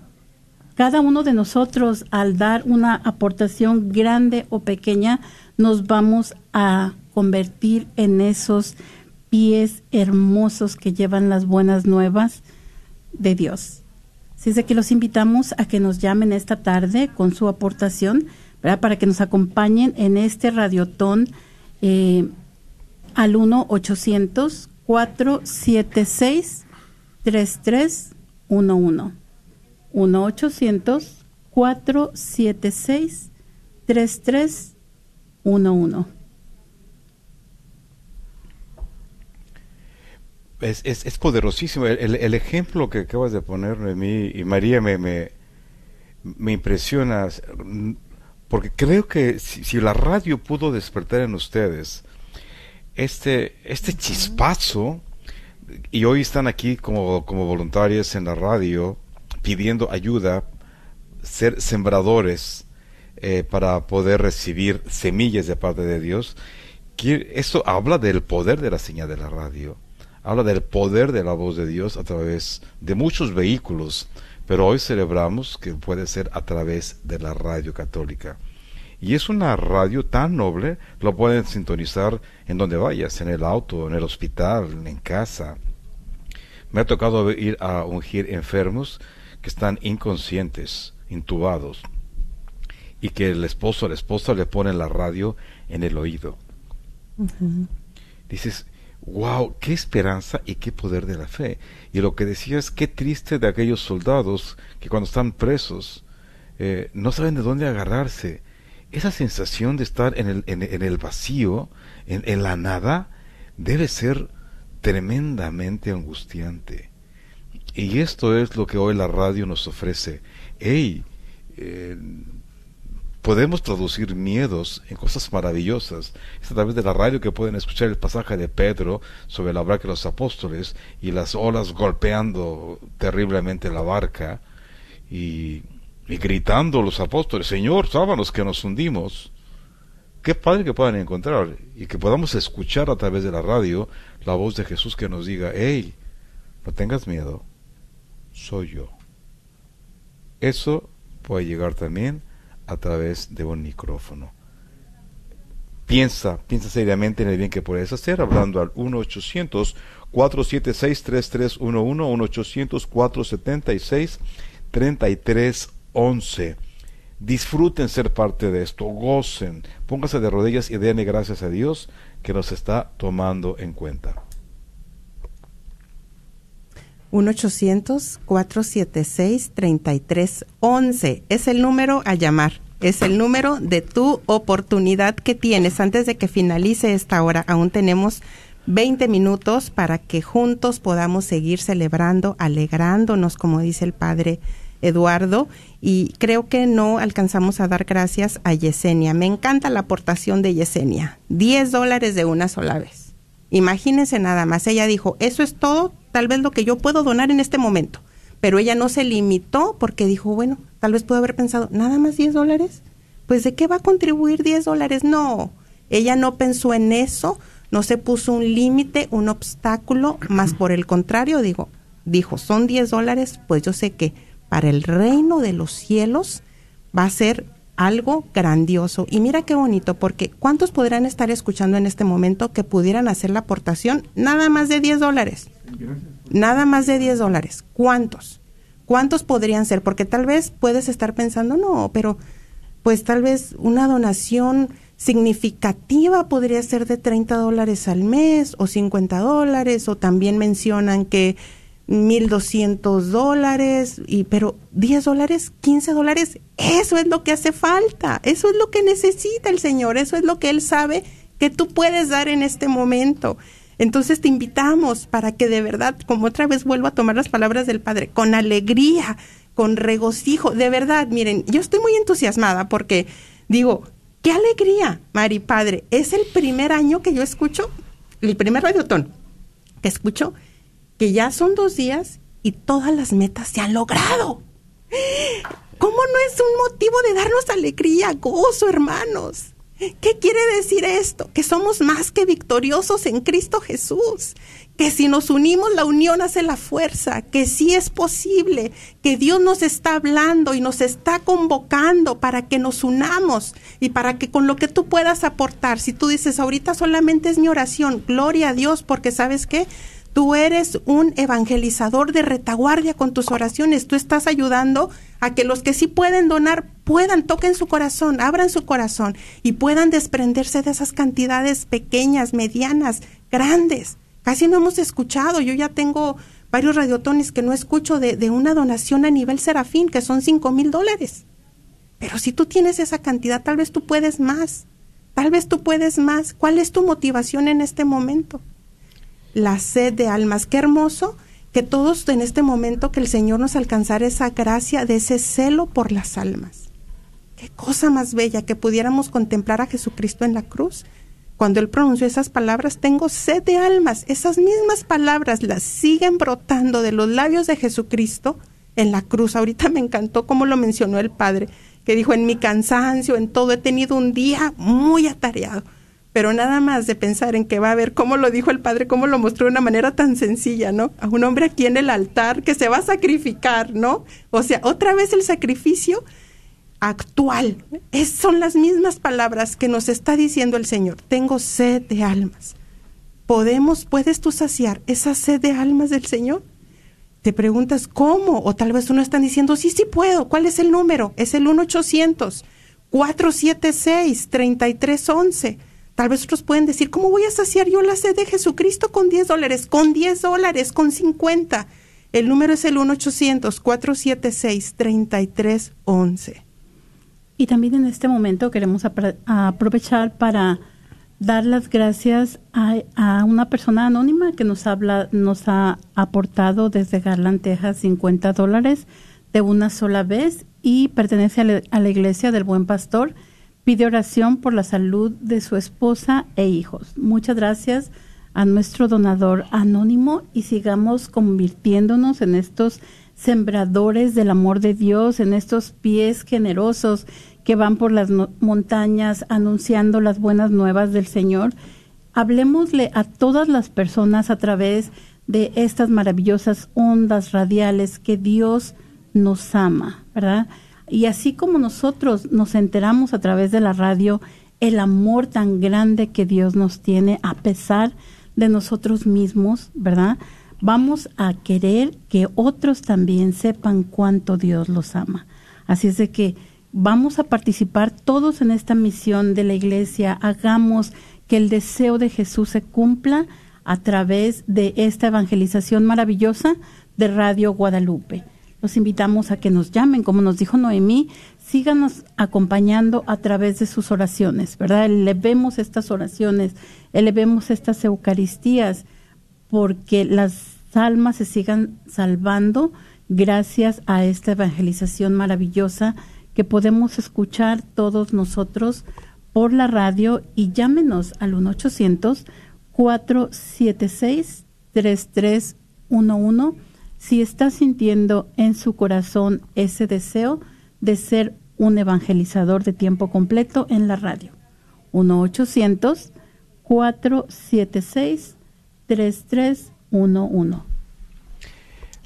cada uno de nosotros al dar una aportación grande o pequeña, nos vamos a convertir en esos pies hermosos que llevan las buenas nuevas de Dios. Así es de que los invitamos a que nos llamen esta tarde con su aportación, para que nos acompañen en este radiotón eh, al 1-800-476-3311. 1-800-476-3311. Es, es, es poderosísimo. El, el, ejemplo que acabas de poner, mí y María, me, me, me, impresiona, porque creo que si, si, la radio pudo despertar en ustedes este, este chispazo, y hoy están aquí como, como voluntarios en la radio pidiendo ayuda, ser sembradores eh, para poder recibir semillas de parte de Dios, eso habla del poder de la señal de la radio habla del poder de la voz de Dios a través de muchos vehículos, pero hoy celebramos que puede ser a través de la radio católica. Y es una radio tan noble, lo pueden sintonizar en donde vayas, en el auto, en el hospital, en casa. Me ha tocado ir a ungir enfermos que están inconscientes, intubados, y que el esposo o la esposa le pone la radio en el oído. Dices, wow, qué esperanza y qué poder de la fe. Y lo que decía es qué triste de aquellos soldados que cuando están presos eh, no saben de dónde agarrarse. Esa sensación de estar en el, en, el vacío, en, en, la nada, debe ser tremendamente angustiante. Y esto es lo que hoy la radio nos ofrece. Hey, eh, podemos traducir miedos en cosas maravillosas. Es a través de la radio que pueden escuchar el pasaje de Pedro sobre la barca de los apóstoles y las olas golpeando terriblemente la barca y, gritando los apóstoles, Señor, sábanos que nos hundimos. Qué padre que puedan encontrar y que podamos escuchar a través de la radio la voz de Jesús que nos diga, hey, no tengas miedo, soy yo. Eso puede llegar también a través de un micrófono. Piensa, piensa seriamente en el bien que puedes hacer, hablando al 1-800-476-3311, 1-800-476-3311. Disfruten ser parte de esto, gocen, pónganse de rodillas y denle gracias a Dios que nos está tomando en cuenta. 1-800-476-3311 es el número a llamar. Es el número de tu oportunidad que tienes. Antes de que finalice esta hora, aún tenemos 20 minutos para que juntos podamos seguir celebrando, alegrándonos, como dice el Padre Eduardo. Y creo que no alcanzamos a dar gracias a Yesenia. Me encanta la aportación de Yesenia. 10 dólares de una sola vez. Imagínense nada más. Ella dijo, eso es todo, tal vez lo que yo puedo donar en este momento. Pero ella no se limitó porque dijo, bueno, tal vez pudo haber pensado, nada más 10 dólares. Pues de qué va a contribuir 10 dólares? No, ella no pensó en eso, no se puso un límite, un obstáculo, más por el contrario, digo, dijo, son 10 dólares, pues yo sé que para el reino de los cielos va a ser algo grandioso. Y mira qué bonito, porque ¿cuántos podrán estar escuchando en este momento que pudieran hacer la aportación nada más de 10 dólares? Nada más de 10 dólares. ¿Cuántos? ¿Cuántos podrían ser? Porque tal vez puedes estar pensando, no, pero pues tal vez una donación significativa podría ser de 30 dólares al mes o 50 dólares, o también mencionan que 1.200 dólares, y, pero 10 dólares, 15 dólares, eso es lo que hace falta, eso es lo que necesita el Señor, eso es lo que Él sabe que tú puedes dar en este momento. Entonces te invitamos para que de verdad, como otra vez vuelvo a tomar las palabras del Padre, con alegría, con regocijo, de verdad, miren, yo estoy muy entusiasmada porque digo, qué alegría, Mari Padre, es el primer año que yo escucho, el primer radiotón que escucho, que ya son dos días y todas las metas se han logrado. ¿Cómo no es un motivo de darnos alegría, gozo, hermanos? ¿Qué quiere decir esto? Que somos más que victoriosos en Cristo Jesús, que si nos unimos la unión hace la fuerza, que sí es posible, que Dios nos está hablando y nos está convocando para que nos unamos y para que con lo que tú puedas aportar, si tú dices ahorita solamente es mi oración, gloria a Dios, porque sabes qué, Tú eres un evangelizador de retaguardia con tus oraciones. Tú estás ayudando a que los que sí pueden donar puedan, toquen su corazón, abran su corazón y puedan desprenderse de esas cantidades pequeñas, medianas, grandes. Casi no hemos escuchado. Yo ya tengo varios radiotones que no escucho de, una donación a nivel serafín, que son cinco mil dólares. Pero si tú tienes esa cantidad, tal vez tú puedes más. Tal vez tú puedes más. ¿Cuál es tu motivación en este momento? La sed de almas. Qué hermoso que todos en este momento que el Señor nos alcanzara esa gracia de ese celo por las almas. Qué cosa más bella que pudiéramos contemplar a Jesucristo en la cruz. Cuando Él pronunció esas palabras, tengo sed de almas. Esas mismas palabras las siguen brotando de los labios de Jesucristo en la cruz. Ahorita me encantó cómo lo mencionó el Padre, que dijo, en mi cansancio, en todo, he tenido un día muy atareado pero nada más de pensar en que va a ver cómo lo dijo el padre, cómo lo mostró de una manera tan sencilla, ¿no? A un hombre aquí en el altar que se va a sacrificar, ¿no? O sea, otra vez el sacrificio actual. Es, son las mismas palabras que nos está diciendo el Señor. Tengo sed de almas. ¿Podemos, puedes tú saciar esa sed de almas del Señor? Te preguntas cómo, o tal vez uno están diciendo, sí, sí puedo. ¿Cuál es el número? Es el 1-800-476-3311 Tal vez otros pueden decir, ¿cómo voy a saciar yo la sed de Jesucristo con 10 dólares? Con 10 dólares, con 50. El número es el 1-800-476-3311. Y también en este momento queremos aprovechar para dar las gracias a, una persona anónima que nos habla, nos ha aportado desde Garland, Texas, 50 dólares de una sola vez y pertenece a la iglesia del Buen Pastor pide oración por la salud de su esposa e hijos. Muchas gracias a nuestro donador anónimo y sigamos convirtiéndonos en estos sembradores del amor de Dios, en estos pies generosos que van por las montañas anunciando las buenas nuevas del Señor. Hablemosle a todas las personas a través de estas maravillosas ondas radiales que Dios nos ama, ¿verdad? Y así como nosotros nos enteramos a través de la radio el amor tan grande que Dios nos tiene a pesar de nosotros mismos, ¿verdad? Vamos a querer que otros también sepan cuánto Dios los ama. Así es de que vamos a participar todos en esta misión de la iglesia, hagamos que el deseo de Jesús se cumpla a través de esta evangelización maravillosa de Radio Guadalupe. Los invitamos a que nos llamen, como nos dijo Noemí, síganos acompañando a través de sus oraciones, ¿verdad? Elevemos estas oraciones, elevemos estas Eucaristías, porque las almas se sigan salvando gracias a esta evangelización maravillosa que podemos escuchar todos nosotros por la radio y llámenos al 1 800 476 3311 si está sintiendo en su corazón ese deseo de ser un evangelizador de tiempo completo en la radio. 1-800-476-3311.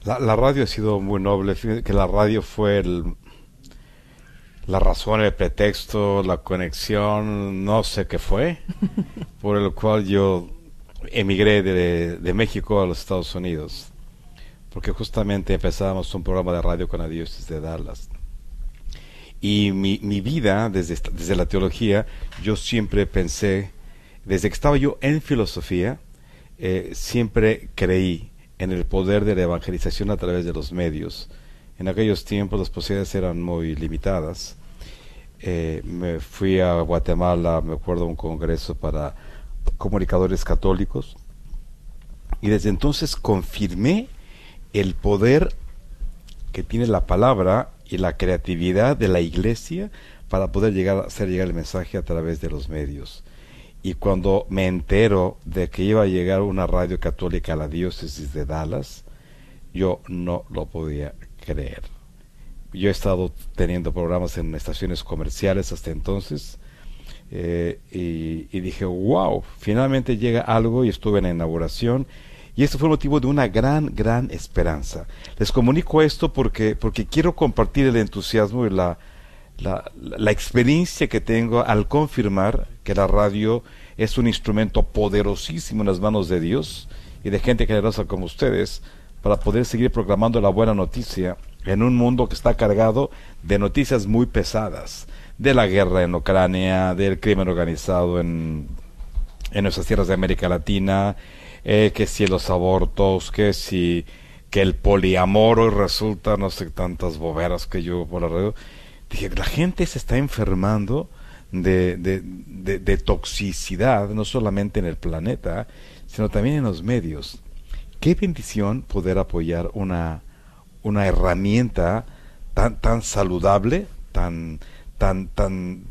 La, la radio ha sido muy noble. que la radio fue el, la razón, el pretexto, la conexión, no sé qué fue, por el cual yo emigré de, México a los Estados Unidos, porque justamente empezábamos un programa de radio con Adiós desde Dallas. Y mi, mi vida, desde, desde la teología, yo siempre pensé, desde que estaba yo en filosofía, eh, siempre creí en el poder de la evangelización a través de los medios. En aquellos tiempos las posibilidades eran muy limitadas eh, me fui a Guatemala, me acuerdo, a un congreso para comunicadores católicos y desde entonces confirmé el poder que tiene la palabra y la creatividad de la iglesia para poder llegar hacer llegar el mensaje a través de los medios. Y cuando me entero de que iba a llegar una radio católica a la diócesis de Dallas, yo no lo podía creer yo he estado teniendo programas en estaciones comerciales hasta entonces eh, y, dije, wow, finalmente llega algo y estuve en la inauguración y esto fue motivo de una gran, gran esperanza. Les comunico esto porque, porque quiero compartir el entusiasmo y la, la, la experiencia que tengo al confirmar que la radio es un instrumento poderosísimo en las manos de Dios y de gente generosa como ustedes para poder seguir proclamando la buena noticia en un mundo que está cargado de noticias muy pesadas, de la guerra en Ucrania, del crimen organizado en, en nuestras tierras de América Latina, eh, que si los abortos, que si que el poliamoro resulta no sé tantas boberas que yo por alrededor. Dije, la gente se está enfermando de, de, de, de toxicidad, no solamente en el planeta, sino también en los medios. Qué bendición poder apoyar una una herramienta tan, tan saludable, tan, tan, tan,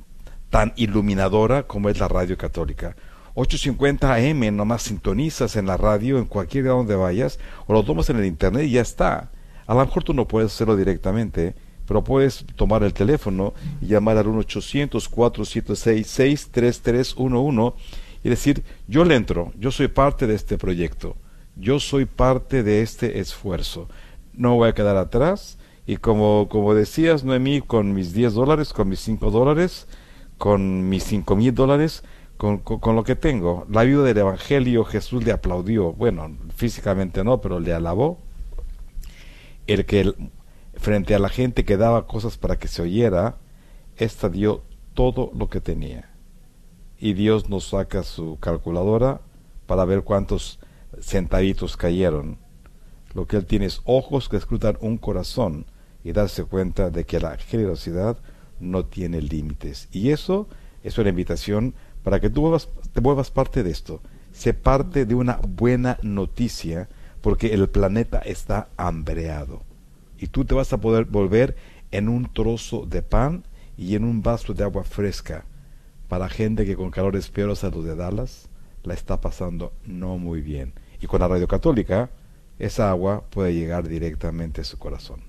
tan iluminadora como es la radio católica. 850 AM, nomás sintonizas en la radio en cualquier lugar donde vayas, o lo tomas en el internet y ya está. A lo mejor tú no puedes hacerlo directamente, pero puedes tomar el teléfono y llamar al 1-800-476-6311 y decir, yo le entro, yo soy parte de este proyecto, yo soy parte de este esfuerzo no voy a quedar atrás. Y como, como decías, Noemí, con mis 10 dólares, con mis 5 dólares, con mis 5 mil dólares, con, lo que tengo. La vida del Evangelio, Jesús le aplaudió. Bueno, físicamente no, pero le alabó. El que frente a la gente que daba cosas para que se oyera, esta dio todo lo que tenía. Y Dios nos saca su calculadora para ver cuántos centavitos cayeron lo que Él tiene es ojos que escrutan un corazón y darse cuenta de que la generosidad no tiene límites. Y eso es una invitación para que tú te vuelvas parte de esto. Se parte de una buena noticia porque el planeta está hambreado. Y tú te vas a poder volver en un trozo de pan y en un vaso de agua fresca para gente que con calores peores a los de Dallas la está pasando no muy bien. Y con la radio católica esa agua puede llegar directamente a su corazón.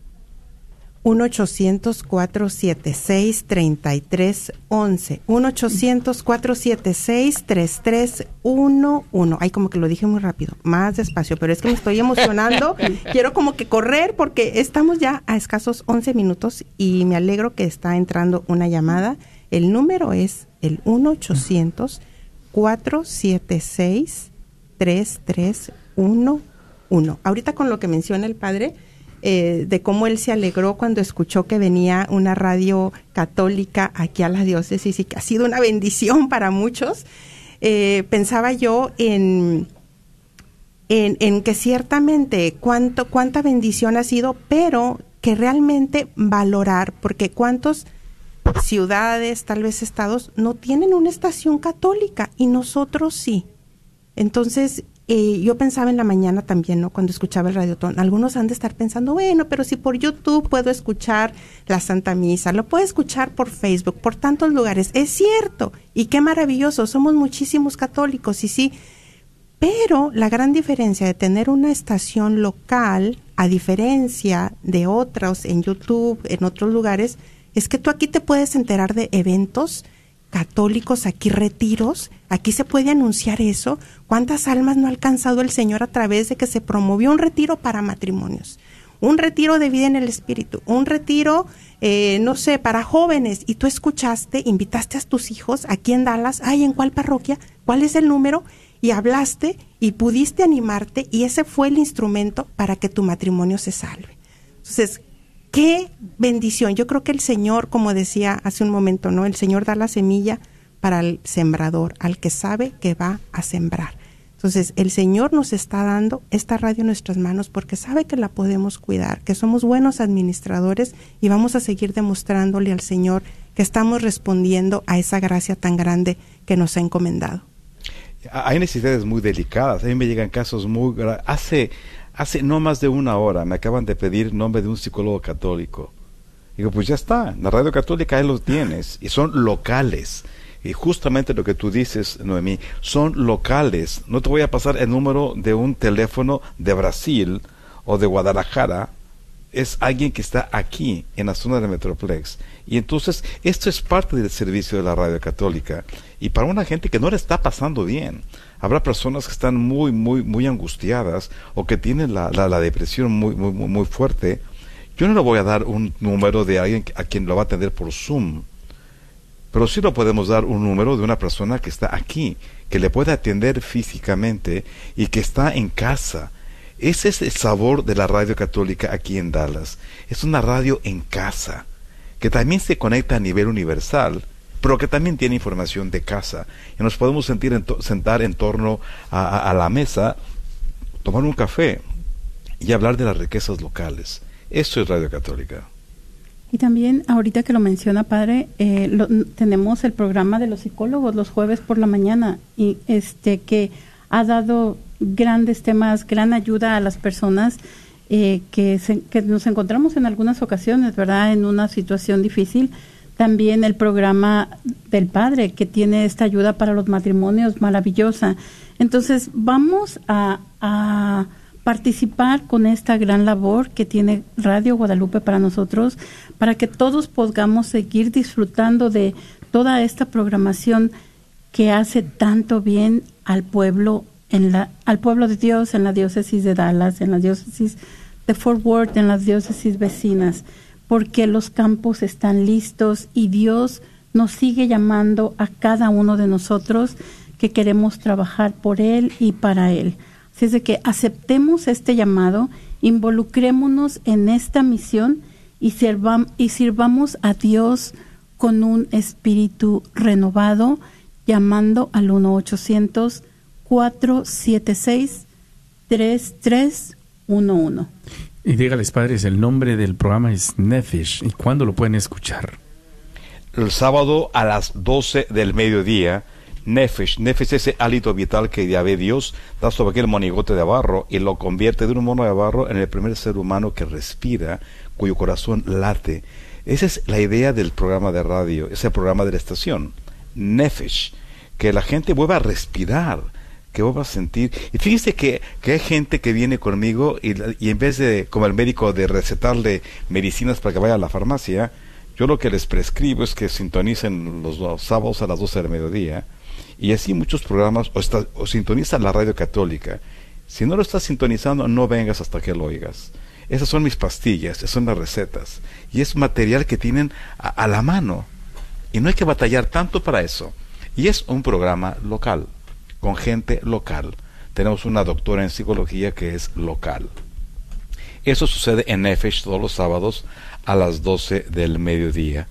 1-800-476-3311. 1-800-476-3311. Ay, como que lo dije muy rápido, más despacio, pero es que me estoy emocionando. Quiero como que correr porque estamos ya a escasos 11 minutos y me alegro que está entrando una llamada El número es el 1-800-476-3311. Ahorita con lo que menciona el padre, eh, de cómo él se alegró cuando escuchó que venía una radio católica aquí a la diócesis y que ha sido una bendición para muchos, eh, pensaba yo en, en, en, que ciertamente cuánto, cuánta bendición ha sido, pero que realmente valorar, porque cuántos ciudades, tal vez estados, no tienen una estación católica y nosotros sí. Entonces, eh, yo pensaba en la mañana también, ¿no? Cuando escuchaba el radiotón, algunos han de estar pensando, bueno, pero si por YouTube puedo escuchar la Santa Misa, lo puedo escuchar por Facebook, por tantos lugares. Es cierto, y qué maravilloso, somos muchísimos católicos, y sí, pero la gran diferencia de tener una estación local, a diferencia de otros en YouTube, en otros lugares, es que tú aquí te puedes enterar de eventos católicos, aquí retiros, aquí se puede anunciar eso. ¿Cuántas almas no ha alcanzado el Señor a través de que se promovió un retiro para matrimonios? Un retiro de vida en el Espíritu, un retiro, eh, no sé, para jóvenes. Y tú escuchaste, invitaste a tus hijos aquí en Dallas, ay, ¿en cuál parroquia? ¿Cuál es el número? Y hablaste y pudiste animarte y ese fue el instrumento para que tu matrimonio se salve. Entonces, qué bendición. Yo creo que el Señor, como decía hace un momento, ¿no? El Señor da la semilla para el sembrador, al que sabe que va a sembrar. Entonces, el Señor nos está dando esta radio en nuestras manos porque sabe que la podemos cuidar, que somos buenos administradores y vamos a seguir demostrándole al Señor que estamos respondiendo a esa gracia tan grande que nos ha encomendado. Hay necesidades muy delicadas. A mí me llegan casos muy... Hace hace no más de una hora me acaban de pedir nombre de un psicólogo católico. Digo, pues ya está, la radio católica ahí los tienes, y son locales. Y justamente lo que tú dices, Noemí, son locales. No te voy a pasar el número de un teléfono de Brasil o de Guadalajara. Es alguien que está aquí, en la zona de Metroplex. Y entonces, esto es parte del servicio de la radio católica. Y para una gente que no le está pasando bien habrá personas que están muy, muy, muy angustiadas o que tienen la, la, depresión muy, muy, muy fuerte. Yo no le voy a dar un número de alguien a quien lo va a atender por Zoom, pero sí lo podemos dar un número de una persona que está aquí, que le puede atender físicamente y que está en casa. Ese es el sabor de la radio católica aquí en Dallas. Es una radio en casa, que también se conecta a nivel universal pero que también tiene información de casa. Y nos podemos sentar en torno a, la mesa, tomar un café y hablar de las riquezas locales. Eso es Radio Católica. Y también, ahorita que lo menciona, padre, eh, tenemos el programa de los psicólogos los jueves por la mañana y este que ha dado grandes temas, gran ayuda a las personas eh, que, que nos encontramos en algunas ocasiones, ¿verdad?, en una situación difícil también el programa del padre que tiene esta ayuda para los matrimonios maravillosa. Entonces vamos a, participar con esta gran labor que tiene Radio Guadalupe para nosotros, para que todos podamos seguir disfrutando de toda esta programación que hace tanto bien al pueblo en la, al pueblo de Dios en la diócesis de Dallas, en la diócesis de Fort Worth, en las diócesis vecinas porque los campos están listos y Dios nos sigue llamando a cada uno de nosotros que queremos trabajar por Él y para Él. Así es que aceptemos este llamado, involucrémonos en esta misión y, y sirvamos a Dios con un espíritu renovado, llamando al 1-800-476-3311. Y dígales, padres, el nombre del programa es Nefesh. ¿Y cuándo lo pueden escuchar? El sábado a las 12 del mediodía. Nefesh. Nefesh es ese hálito vital que ya ve Dios, da sobre aquel monigote de barro y lo convierte de un mono de barro en el primer ser humano que respira, cuyo corazón late. Esa es la idea del programa de radio, ese programa de la estación. Nefesh. Que la gente vuelva a respirar que vos vas a sentir. Y fíjese que, que hay gente que viene conmigo y, y, en vez de, como el médico, de recetarle medicinas para que vaya a la farmacia, yo lo que les prescribo es que sintonicen los, sábados a las 12 del mediodía y así muchos programas o, está, sintonizan la radio católica. Si no lo estás sintonizando, no vengas hasta que lo oigas. Esas son mis pastillas, esas son las recetas. Y es material que tienen a, a la mano. Y no hay que batallar tanto para eso. Y es un programa local, con gente local. Tenemos una doctora en psicología que es local. Eso sucede en Nefesh todos los sábados a las 12 del mediodía.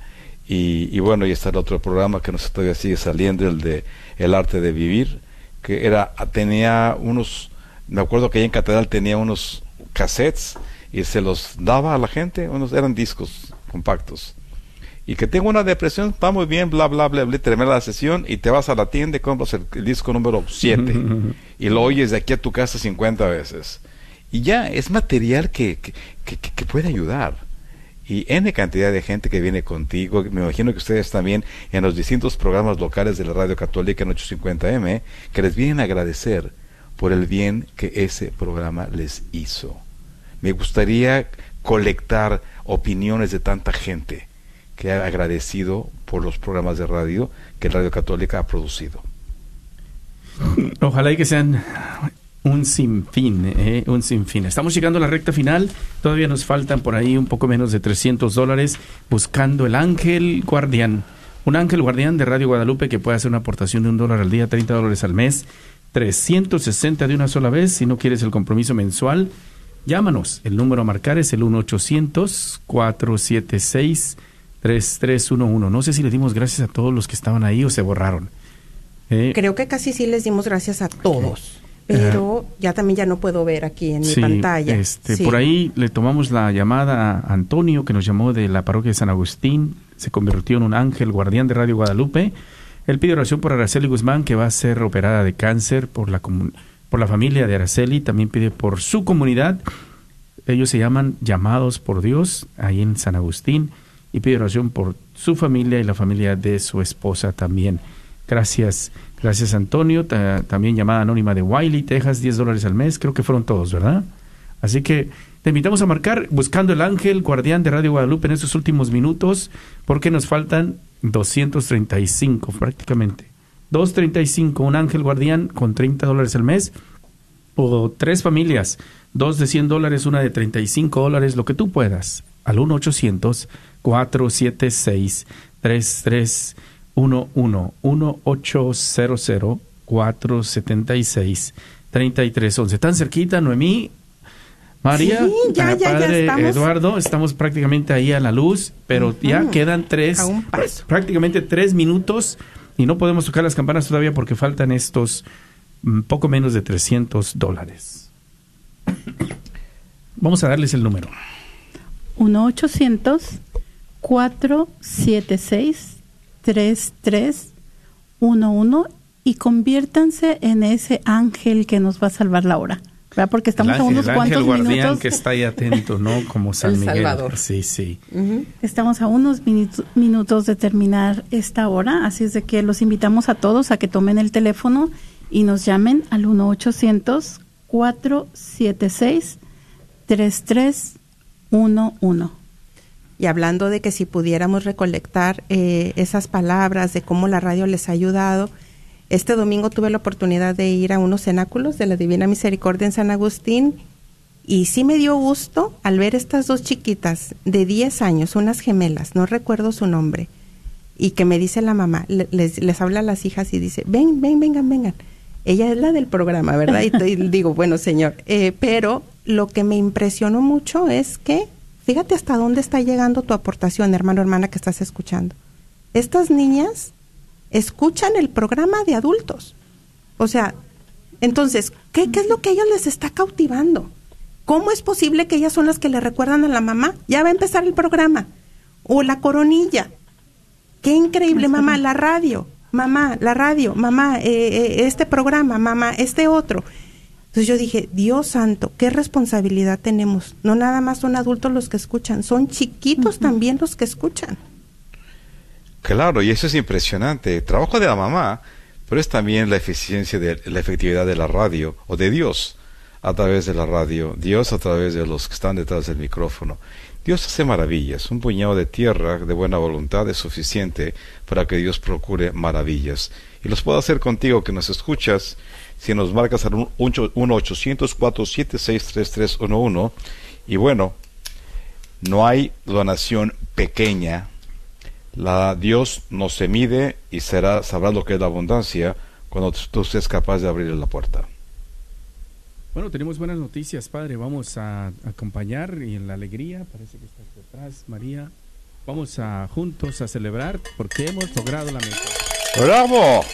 Y, bueno, y está el otro programa que nos todavía sigue saliendo, el de El arte de vivir, que era tenía unos, me acuerdo que ahí en Catedral tenía unos cassettes y se los daba a la gente, unos eran discos compactos. Y que tengo una depresión, va muy bien, bla, bla, bla, bla, termina la sesión y te vas a la tienda y compras el, disco número 7 y lo oyes de aquí a tu casa 50 veces. Y ya es material que, que, que puede ayudar y N cantidad de gente que viene contigo. Me imagino que ustedes también en los distintos programas locales de la Radio Católica en 850M, que les vienen a agradecer por el bien que ese programa les hizo. Me gustaría colectar opiniones de tanta gente que ha agradecido por los programas de radio que Radio Católica ha producido. Ojalá y que sean un sinfín, eh, un sinfín. Estamos llegando a la recta final. Todavía nos faltan por ahí un poco menos de 300 dólares buscando el ángel guardián. Un ángel guardián de Radio Guadalupe que puede hacer una aportación de un dólar al día, 30 dólares al mes, 360 de una sola vez. Si no quieres el compromiso mensual, llámanos. El número a marcar es el 1-800-476-3311. No sé si le dimos gracias a todos los que estaban ahí o se borraron. Eh, Creo que casi sí les dimos gracias a todos pero ya también ya no puedo ver aquí en mi pantalla. Este, Por ahí le tomamos la llamada a Antonio, que nos llamó de la parroquia de San Agustín, se convirtió en un ángel guardián de Radio Guadalupe. Él pide oración por Araceli Guzmán, que va a ser operada de cáncer por la, por la familia de Araceli, también pide por su comunidad. Ellos se llaman Llamados por Dios, ahí en San Agustín, y pide oración por su familia y la familia de su esposa también. Gracias. Gracias, Antonio. también llamada anónima de Wiley, Texas, 10 dólares al mes. Creo que fueron todos, ¿verdad? Así que te invitamos a marcar buscando el ángel guardián de Radio Guadalupe en estos últimos minutos, porque nos faltan 235 prácticamente. 235, un ángel guardián con 30 dólares al mes, o tres familias, dos de 100 dólares, una de 35 dólares, lo que tú puedas, al 1-800-476-33 1-1-1-800 476 3311 Tan cerquita, Noemí. María, padre Eduardo, estamos prácticamente ahí a la luz, pero ya quedan tres, prácticamente tres minutos y no podemos tocar las campanas todavía porque faltan estos mm, poco menos de 300 dólares. Vamos a darles el número. 1-800-476 3311 y conviértanse en ese ángel que nos va a salvar la hora. ¿verdad? Porque estamos a unos cuantos minutos. que está ahí atento, ¿no? Como San Miguel. Sí, sí. Estamos a unos minutos de terminar esta hora, así es de que los invitamos a todos a que tomen el teléfono y nos llamen al 1-800-476-3311. Y hablando de que si pudiéramos recolectar eh, esas palabras de cómo la radio les ha ayudado, este domingo tuve la oportunidad de ir a unos cenáculos de la Divina Misericordia en San Agustín y sí me dio gusto al ver estas dos chiquitas de 10 años, unas gemelas, no recuerdo su nombre, y que me dice la mamá, les, les habla a las hijas y dice, ven, ven, vengan, vengan. Ella es la del programa, ¿verdad? Y, digo, bueno, señor, eh, pero lo que me impresionó mucho es que Fíjate hasta dónde está llegando tu aportación, hermano, hermana, que estás escuchando. Estas niñas escuchan el programa de adultos. O sea, entonces, ¿qué, ¿qué, es lo que a ellos les está cautivando? ¿Cómo es posible que ellas son las que le recuerdan a la mamá? Ya va a empezar el programa. O la coronilla. Qué increíble, mamá, la radio. Mamá, la radio. Mamá, eh, eh, este programa. Mamá, este otro. Entonces yo dije, Dios santo, qué responsabilidad tenemos. No nada más son adultos los que escuchan, son chiquitos también los que escuchan. Claro, y eso es impresionante. El trabajo de la mamá, pero es también la eficiencia de la efectividad de la radio o de Dios a través de la radio, Dios a través de los que están detrás del micrófono. Dios hace maravillas. Un puñado de tierra de buena voluntad es suficiente para que Dios procure maravillas. Y los puedo hacer contigo que nos escuchas si nos marcas al 1-800-476-3311. Y bueno, no hay donación pequeña La, Dios no se mide y será, sabrá lo que es la abundancia cuando tú seas capaz de abrirle la puerta. Bueno, tenemos buenas noticias, Padre. Vamos a acompañar y en la alegría, parece que estás detrás, María. Vamos a juntos a celebrar porque hemos logrado la meta. ¡Bravo!